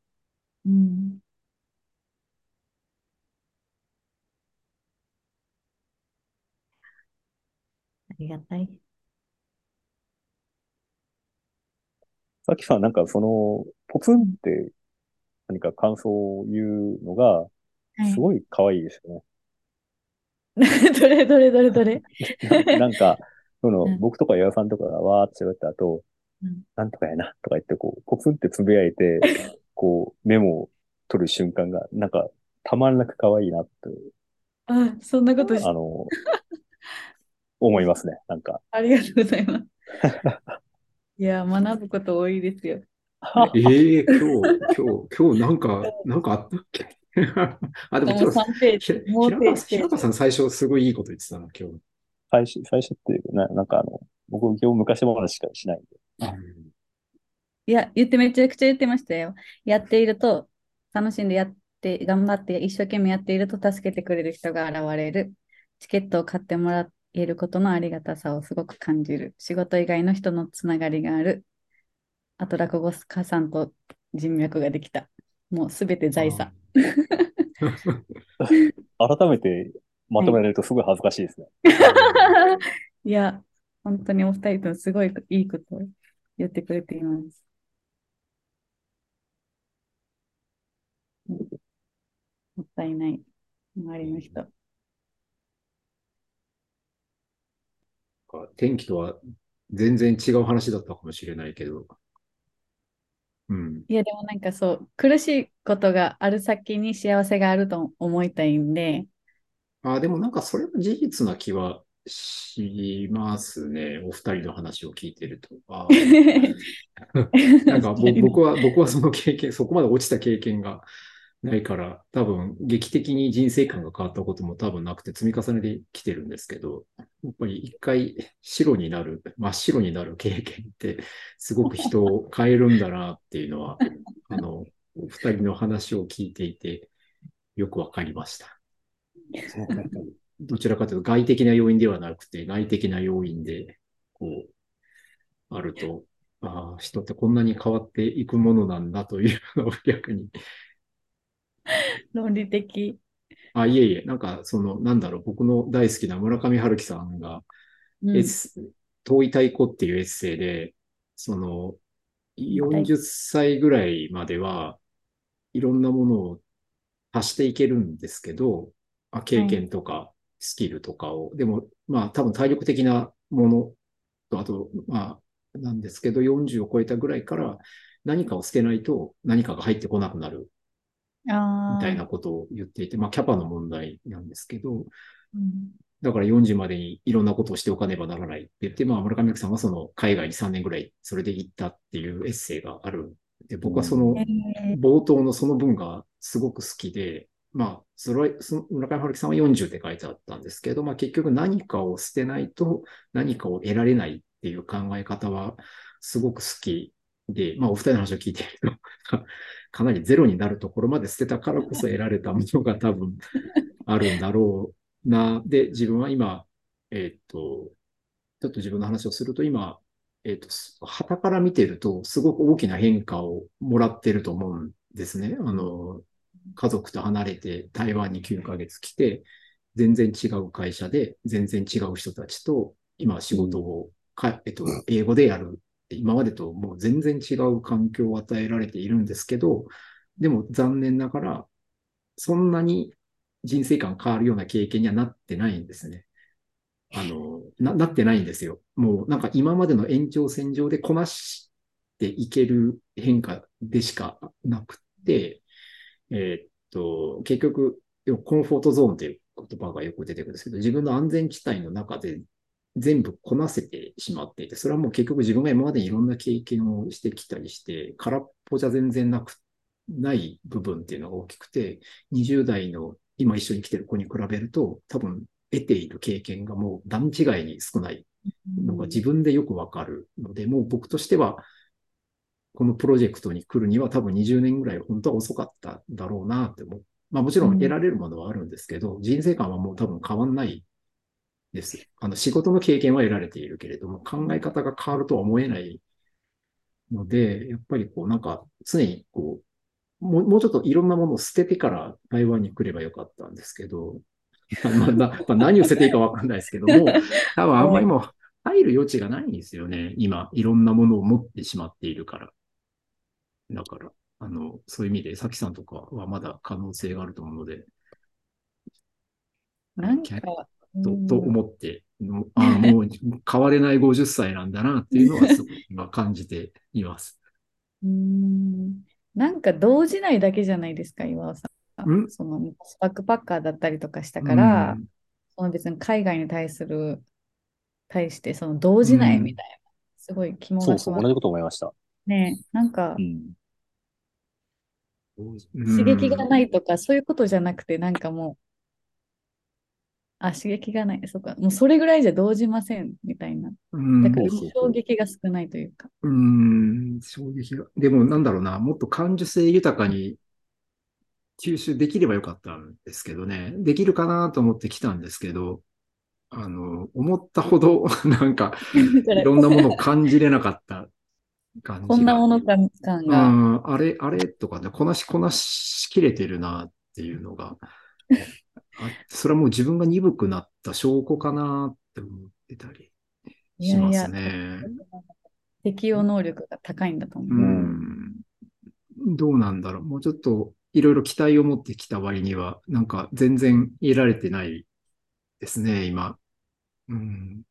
うん。ありがたい。さっきさん、なんかその、ポツンって何か感想を言うのが、はいすごい可愛いですよね。どれどれどれどれ なんか、そのうん、僕とか岩尾さんとかがわーって喋った後、うんなんとかやな、とか言って、こう、ポツンってつぶやいて、こう、メモを取る瞬間が、なんか、たまらなく可愛いなって、あ、そんなことしあの、思いますね。なんか。ありがとうございます。いや、学ぶこと多いですよ。ええ今日、今日、今日なんか、なんかあったっけ？あ、でももう今日、3ページ、さん最初すごいいいこと言ってたな、今日。最初、最初っていうな、なんかあの、僕、今日昔話しかしないんで。いや、言ってめちゃくちゃ言ってましたよ。やっていると、楽しんでやって、頑張って一生懸命やっていると助けてくれる人が現れる。チケットを買ってもらえることのありがたさをすごく感じる。仕事以外の人のつながりがある。あと、落語家さんと人脈ができた。もうすべて財産。改めてまとめられるとすごい恥ずかしいですね。いや、本当にお二人とすごいいいことを言ってくれています。もったいない。周りの人。天気とは全然違う話だったかもしれないけど、うん。いや、でもなんかそう、苦しいことがある先に幸せがあると思いたいんで、あ、でもなんかそれは事実な気はしますね。お二人の話を聞いてると。あ なんかぼ 僕は、僕はその経験、そこまで落ちた経験がないから、多分劇的に人生観が変わったことも多分なくて積み重ねてきてるんですけど、やっぱり一回白になる、真っ白になる経験ってすごく人を変えるんだなっていうのは、あの、お二人の話を聞いていてよくわかりました。どちらかというと外的な要因ではなくて内的な要因で、こう、あると、ああ、人ってこんなに変わっていくものなんだというのを逆に。論理的。あ、いえいえ、なんかその、なんだろう、僕の大好きな村上春樹さんが、うん。遠い太鼓っていうエッセイで、その、40歳ぐらいまではいろんなものを足していけるんですけど、あ経験とかスキルとかを、でも、まあ多分体力的なものと、あと、まあ、なんですけど、40を超えたぐらいから何かを捨てないと何かが入ってこなくなるみたいなことを言っていて、まあキャパの問題なんですけど、うん。だから40までにいろんなことをしておかねばならないって言って、まあ村上さんはその海外に3年ぐらいそれで行ったっていうエッセイがある。で、僕はそのえー。冒頭のその文がすごく好きで、まあ、それは、村上春樹さんは40って書いてあったんですけど、まあ結局何かを捨てないと何かを得られないっていう考え方はすごく好きで、まあお二人の話を聞いていると、かなりゼロになるところまで捨てたからこそ得られたものが多分あるんだろうな。で、自分は今、えーっと、ちょっと自分の話をすると今、えーっと、旗から見てるとすごく大きな変化をもらってると思うんですね。あの、家族と離れて台湾に9ヶ月来て、全然違う会社で、全然違う人たちと、今仕事をか、えっと、英語でやる。今までともう全然違う環境を与えられているんですけど、でも残念ながら、そんなに人生観変わるような経験にはなってないんですね。あの、な、なってないんですよ。もうなんか今までの延長線上でこなしていける変化でしかなくて、えーっと、結局、コンフォートゾーンっていう言葉がよく出てくるんですけど、自分の安全地帯の中で全部こなせてしまっていて、それはもう結局自分が今までにいろんな経験をしてきたりして、空っぽじゃ全然なく、ない部分っていうのが大きくて、20代の今一緒に来てる子に比べると、多分得ている経験がもう段違いに少ないのが自分でよくわかるので、もう僕としては、このプロジェクトに来るには多分20年ぐらい本当は遅かったんだろうなって思う。まあもちろん得られるものはあるんですけど、人生観はもう多分変わんないです。あの仕事の経験は得られているけれども、考え方が変わるとは思えないので、やっぱりこうなんか常にこう、もうもうちょっといろんなものを捨ててから台湾に来ればよかったんですけど、まあなまあ、何を捨てていいかわかんないですけども、多分あんまりもう入る余地がないんですよね。今、いろんなものを持ってしまっているから。だから、あの、そういう意味で、さきさんとかはまだ可能性があると思うので、なんか、とうんと思って、もうあもう変われない50歳なんだなっていうのは すごく今感じています。うんなんか動じないだけじゃないですか、岩尾さん。ん？そのバックパッカーだったりとかしたから、うんその別に海外に対する、対してその動じないみたいな、すごい肝そうそう、が据わっ同じこと思いました。ね、なんかうん。刺激がないとか、そういうことじゃなくて、なんかもう、あ、刺激がない、そうか、もうそれぐらいじゃ動じませんみたいな。うんだから衝撃が少ないというか。うーん、衝撃が。でもなんだろうな、もっと感受性豊かに吸収できればよかったんですけどね。できるかなと思って来たんですけど、あの、思ったほど なんかいろんなものを感じれなかった感じが。こんなもの感感うが。ん、あれ、あれとかね、こなしこなしきれてるなっていうのが、あそれはもう自分が鈍くなった証拠かなって思ってたりしますね。適応能力が高いんだと思うう。ん。どうなんだろう。もうちょっといろいろ期待を持ってきた割には、なんか全然得られてないですね、今。うん。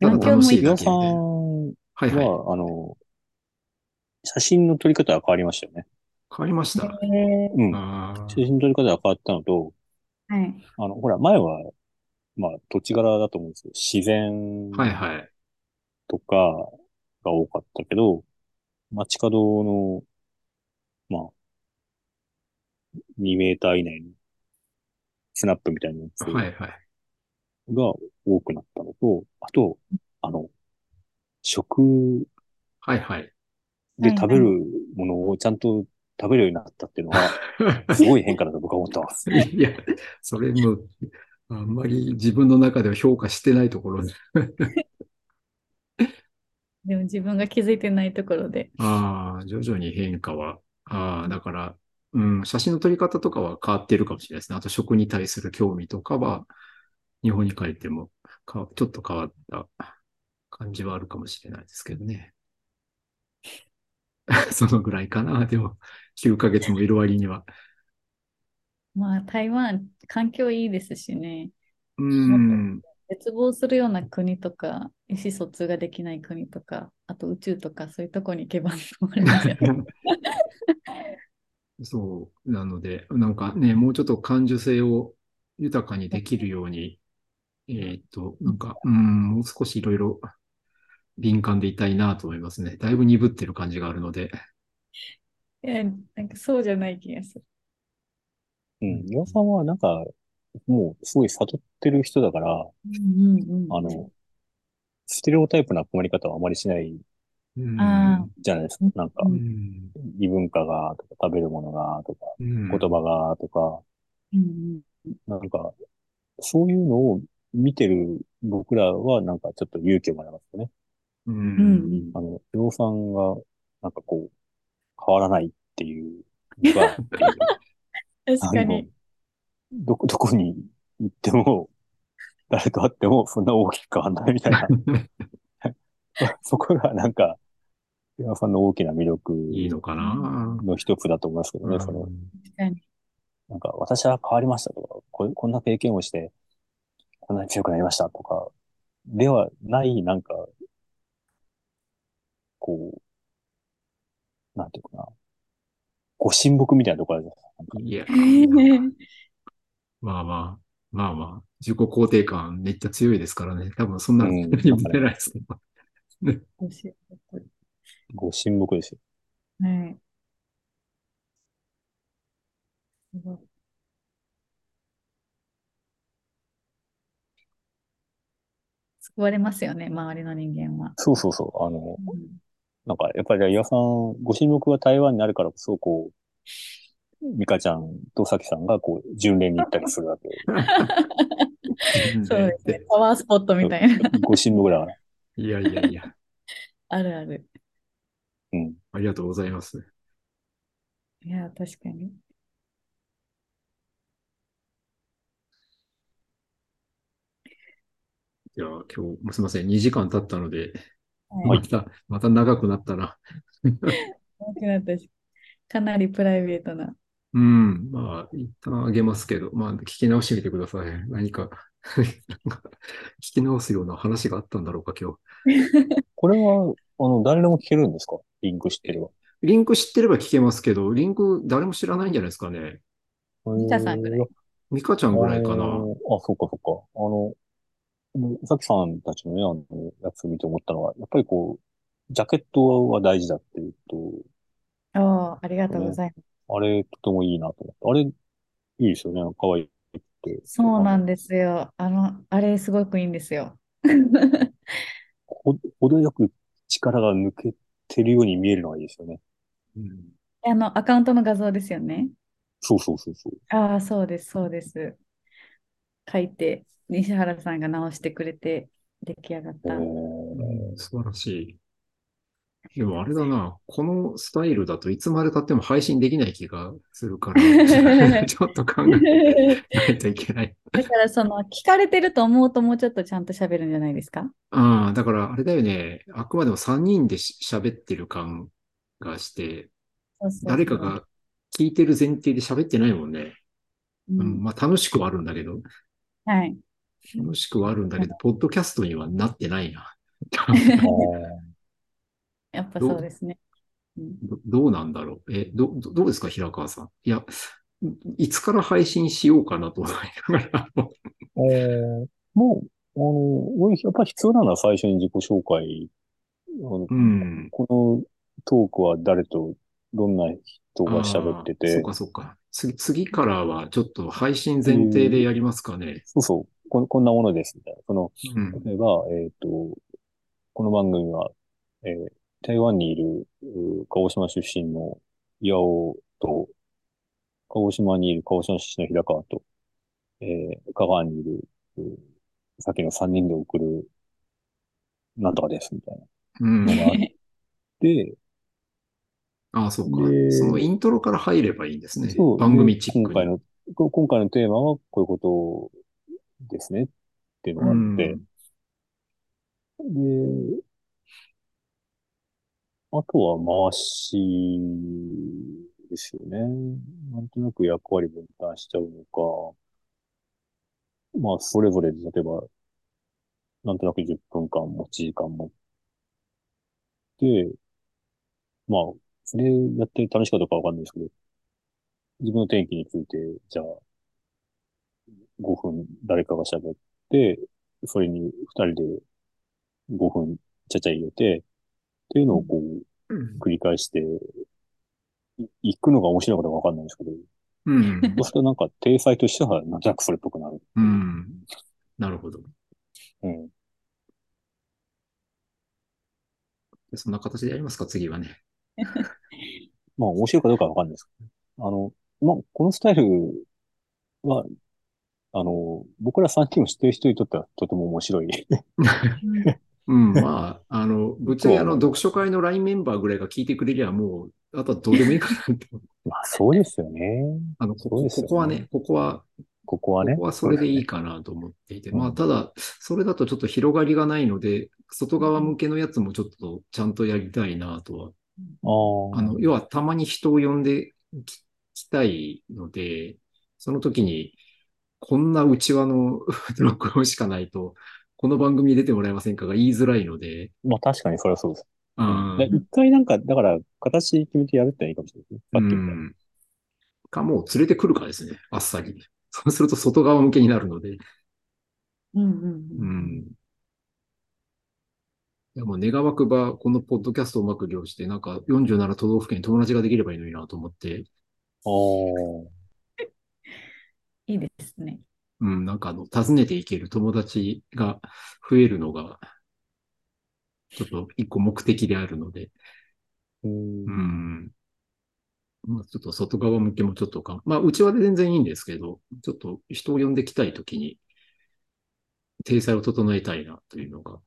ただ楽しいだけみたいな。は、はいはい。あの、写真の撮り方は変わりましたよね。変わりました。うん。あ写真の撮り方が変わったのと、はい。あの、ほら、前は、まあ、土地柄だと思うんですけど、自然あ。はいはい。とかが多かったけど、街角の、まあ、2メーター以内のスナップみたいなやつはいはい。が多くなったのと、あと、あの、食はいはい。で食べるものをちゃんと食べるようになったっていうのは、すごい変化だと僕は思ってます。いや、それも、あんまり自分の中では評価してないところで。でも自分が気づいてないところで。ああ、徐々に変化は。ああ、だから、うん、写真の撮り方とかは変わってるかもしれないですね。あと食に対する興味とかは、日本に帰ってもか、ちょっと変わった感じはあるかもしれないですけどね。そのぐらいかな。でも、9ヶ月もいる割には。まあ、台湾、環境いいですしね。うん。絶望するような国とか、意思疎通ができない国とか、あと宇宙とか、そういうとこに行けば。そう。なので、なんかね、もうちょっと感受性を豊かにできるように、えーっと、なんか、うん、もう少しいろいろ敏感でいたいなと思いますね。だいぶ鈍ってる感じがあるので。いや、なんかそうじゃない気がする。うん。岩さんはなんか、もうすごい悟ってる人だから、うんうんうん。あの、ステレオタイプな困り方はあまりしないうんあじゃないですか。なんかう、うん異文化が、とか、食べるものが、とか、うん言葉が、とか、うんなんか、そういうのを見てる僕らは、なんかちょっと勇気をもらいますよね。ううんうんんあの、洋さんが、なんかこう、変わらないっていうのが、確かあのに。どこ、どこに行っても、誰と会ってもそんな大きく変わんないみたいな。そこがなんか、岩さんの大きな魅力いいのかな。の一つだと思いますけどね、その、うん確かに。なんか、私は変わりましたとか、ここんな経験をして、こんなに強くなりましたとか、ではない、なんか、こう、なんていうかな、ご神木みたいなところあるじゃないです まあまあ、まあまあ、自己肯定感めっちゃ強いですからね。多分そんなうんに見てないですね。ご神木ですよ。はい。すごい救われますよね、周りの人間は。そうそうそう。あの、うんなんか、やっぱり岩さん、ご神木が台湾にあるからこそ、こう、ミカちゃんとサキさんが、こう、巡礼に行ったりするわけ。そうですね。パワースポットみたいな。ご神木だから。いやいやいや、あるある。うん。ありがとうございます。いや、確かに。いや、今日、すみません、2時間経ったので、はいまた、また長くなったな。大きなったしかなりプライベートな。うん、まあ、一旦あげますけど、まあ、聞き直してみてください。何か、なんか聞き直すような話があったんだろうか、今日。これは、あの、誰でも聞けるんですか？リンク知ってれば。リンク知ってれば聞けますけど、リンク誰も知らないんじゃないですかね。ミカさんぐらいミカちゃんぐらいかな。あ、そっかそっか。あの、さきさんたちのね、あの、やつ見て思ったのは、やっぱりこう、ジャケットは大事だっていうと、おーありがとうございます。あれ、とてもいいなと思って。あれ、いいですよね。可愛いって。そうなんですよ。あの、あれすごくいいんですよ。ほ程よく力が抜けてるように見えるのがいいですよね。うんあの、アカウントの画像ですよね。そうそうそうそう。ああ、そうです、そうです。書いて、西原さんが直してくれて出来上がっえた。うん素晴らしい。でもあれだな、このスタイルだといつまで経っても配信できない気がするから、ちょっと考えないといけない。だから、その、聞かれてると思うともうちょっとちゃんと喋るんじゃないですか？ああ、だからあれだよね、あくまでも3人でし喋ってる感がして、そうそうそう誰かが聞いてる前提で喋ってないもんね。ううんん、まあ楽しくはあるんだけど。はい。楽しくはあるんだけど、ポッドキャストにはなってないな。やっぱそうですね。うんどどうなんだろう？え、ど、どどうですか、平川さん？いや、いつから配信しようかなと思いながら。えーもう、あの、俺やっぱり必要なのは最初に自己紹介。うん。このトークは誰とどんな人が喋っててそう、か、そうか。次、次からはちょっと配信前提でやりますかね。そうそう、ここんなものですみたいな。その、うん。例えば、えっと、この番組は、えー台湾にいる、う鹿児島出身の岩尾と、鹿児島にいる鹿児島出身の平川と、えー香川にいる、うさっきの3人で送る、なんとかです、みたいなうん。のがあって、ああ、そうか。でそのイントロから入ればいいんですね。そう番組チックに。今回の、こ今回のテーマはこういうことですねっていうのがあって、で、あとは回しですよね。なんとなく役割分担しちゃうのか、まあ、それぞれで、例えば、なんとなく10分間も1時間も。で、まあ、それやって楽しいかどうかわかんないですけど、自分の天気について、じゃあ、5分誰かが喋って、それに2人で5分ちゃちゃ入れて、っていうのをこう、うん繰り返して、い行くのが面白いかどうかわかんないんですけど、うん。そうするとなんか、体裁としてはなんとなくそれっぽくなる。うん。なるほど。うん。でそんな形でやりますか、次はね。まあ、面白いかどうかはわかんないですけど、あの、まあ、このスタイルは、あの、僕ら3人を知ってる人にとってはとても面白い。うん、まあ、あの、ぶっちゃけあの、読書会の LINE メンバーぐらいが聞いてくれりゃもう、あとはどうでもいいかなと。まあ、そうですよね。あの、ここねここはね、ここは、ここはね。ここはそれでいいかなと思っていて、うんまあ、ただ、それだとちょっと広がりがないので、外側向けのやつもちょっとちゃんとやりたいなとは。ああ。あの、要はたまに人を呼んでききたいので、その時に、こんな内輪の 録音しかないと、この番組に出てもらえませんかが言いづらいので、まあ、確かにそれはそうです。うんで一回なんか、だから、形決めてやるってのはいいかもしれないですね。さっきみたいにうん。か、もう連れてくるかですね、あっさり。そうすると外側向けになるので。うんうんううんん。いや、もう願わくば、このポッドキャストをうまく利用して、なんか47都道府県に友達ができればいいのになと思って、ああ。いいですね。うん、なんかあの、訪ねていける友達が増えるのが、ちょっと一個目的であるので、うんうん。まあ、ちょっと外側向けもちょっとか、まあ、内輪で全然いいんですけど、ちょっと人を呼んできたいときに、体裁を整えたいなというのが、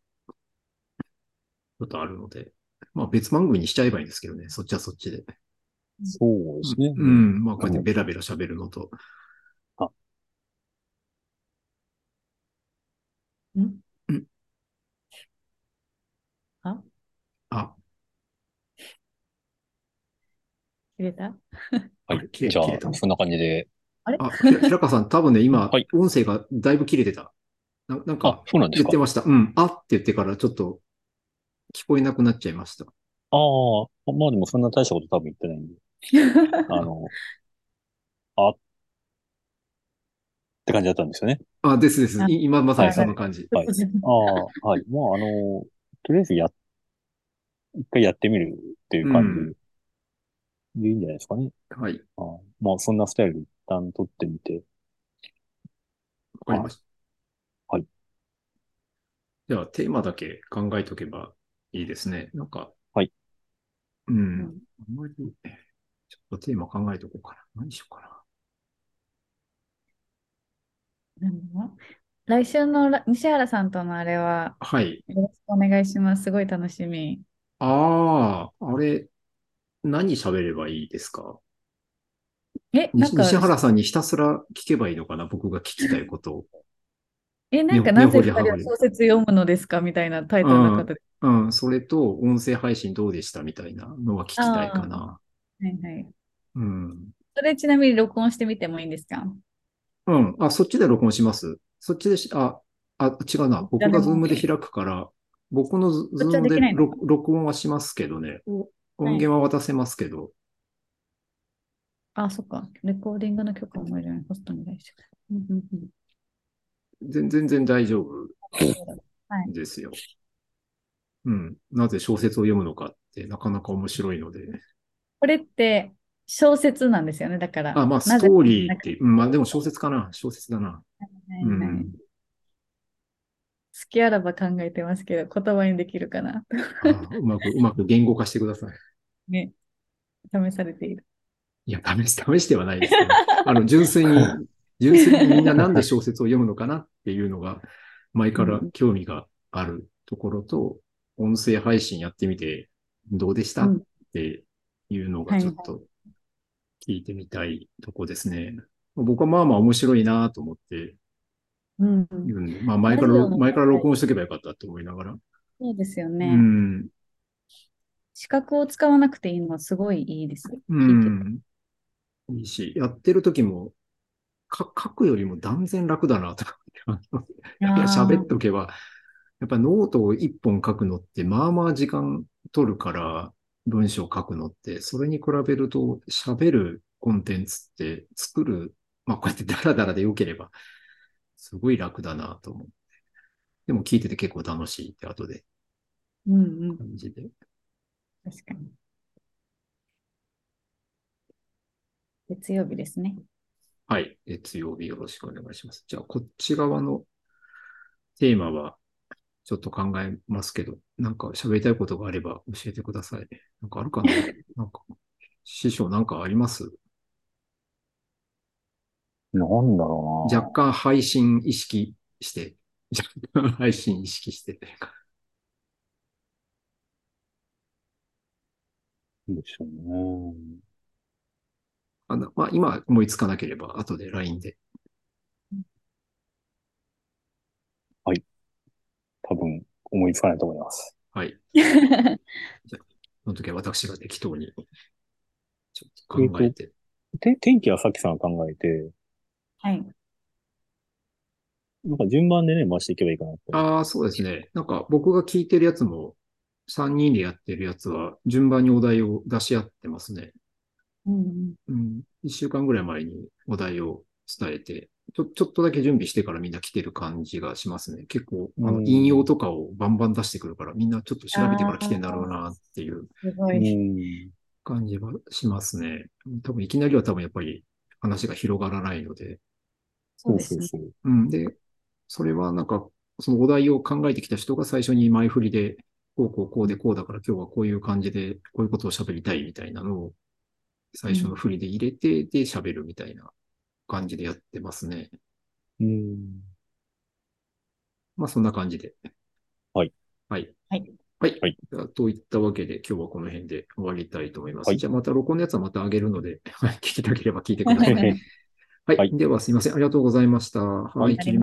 ちょっとあるので、まあ別番組にしちゃえばいいんですけどね、そっちはそっちで。そうですね。うん、まあこうやってベラベラ喋るのと、んうんああ、切れた？はい。切れじゃあ、そんな感じで。あ、ひら平川さん、多分ね、今はい、音声がだいぶ切れてた。ななんあか、、そうなんですか？言って。ました。うん、あって言ってからちょっと聞こえなくなっちゃいました。ああ、まあでもそんな大したこと多分言ってないんで。あの、あって感じだったんですよね。あ、ですです。今まさにはいそんな感じ。はい。ああ、はい。まああの、とりあえずや、一回やってみるっていう感じでいいんじゃないですかね。はい。ああまあそんなスタイルで一旦撮ってみて。わかりました。はい。では、テーマだけ考えとけばいいですね。なんか、はい。うん。うんあんまり、ちょっとテーマ考えとこうかな。何しようかな。なんだ来週のら西原さんとのあれは、はい。よろしくお願いします。すごい楽しみ。ああ、あれ、何喋ればいいですか？え、なんか、西西原さんにひたすら聞けばいいのかな？僕が聞きたいことを。え、なんかねなぜに根掘り葉掘り人は小説読むのですか？みたいなタイトルの方で。うん、それと音声配信どうでした？みたいなのは聞きたいかな。はいはい。うん。それちなみに録音してみてもいいんですか？うん。あ、そっちで録音します。そっちでし、あ、あ、違うな。僕が Zoom で開くから、僕の Zoom で録音はしますけどね。お音源は渡せますけど、あ、そっか。レコーディングの許可もいらない。ホストに大丈夫。うんうんうん全全然大丈夫はいですよ。うん。なぜ小説を読むのかってなかなか面白いので。これって小説なんですよね。だから。あ、まあ、ストーリーっていう、うんまあでも小説かな。小説だな。はいはいうん。好きあらば考えてますけど、言葉にできるかな。あうまく、うまく言語化してください。ね。試されている。いや、試し、試してはないですけど、あの、純粋に、純粋にみんななんで小説を読むのかなっていうのが、前から興味があるところと、音声配信やってみて、どうでしたうんっていうのがちょっと聞いてみたいとこですね。僕はまあまあ面白いなと思ってうん。まあ前から前から録音しとけばよかったと思いながら。そうですようね。ん。資格を使わなくていいのはすごいいいです。うん。いいし、やってる時も、か、書くよりも断然楽だなとか喋っとけば、やっぱノートを一本書くのって、まあまあ時間取るから、文章を書くのって、それに比べると喋るコンテンツって作る、まあこうやってダラダラで良ければ、すごい楽だなと思って。でも聞いてて結構楽しいって後でうんうん。確かに。月曜日ですね。はい。月曜日よろしくお願いします。じゃあ、こっち側のテーマは、ちょっと考えますけど、なんか喋りたいことがあれば教えてください。なんかあるかな？なんか、師匠なんかあります？なんだろうな。若干配信意識して、若干配信意識して。なんでしょうね。あのまあ、今思いつかなければ、後で LINE で。多分思いつかないと思います。はい。その時は私が適当に、ちょっと考えて。て天気はさっきさんが考えて、はい。なんか順番でね、回していけばいいかなって。ああ、そうですね。なんか僕が聞いてるやつも、3人でやってるやつは、順番にお題を出し合ってますね。うんうん。うん。1週間ぐらい前にお題を伝えて、ちょ、ちょっとだけ準備してからみんな来てる感じがしますね。結構、あの、うん引用とかをバンバン出してくるから、みんなちょっと調べてから来てんだろうなっていう。感じはしますね。多分いきなりは多分やっぱり話が広がらないので。そうですね。そう。うん。で、それはなんか、そのお題を考えてきた人が最初に前振りで、こうこうこうでこうだから今日はこういう感じで、こういうことを喋りたいみたいなのを、最初の振りで入れて、で喋るみたいな感じでやってますね。うん。まあそんな感じで。はい。はい。はい。はい。はいといったわけで今日はこの辺で終わりたいと思います。はいじゃあまた録音のやつはまた上げるので、は い聞きたければ聞いてください。はいではすいません。ありがとうございました。はい。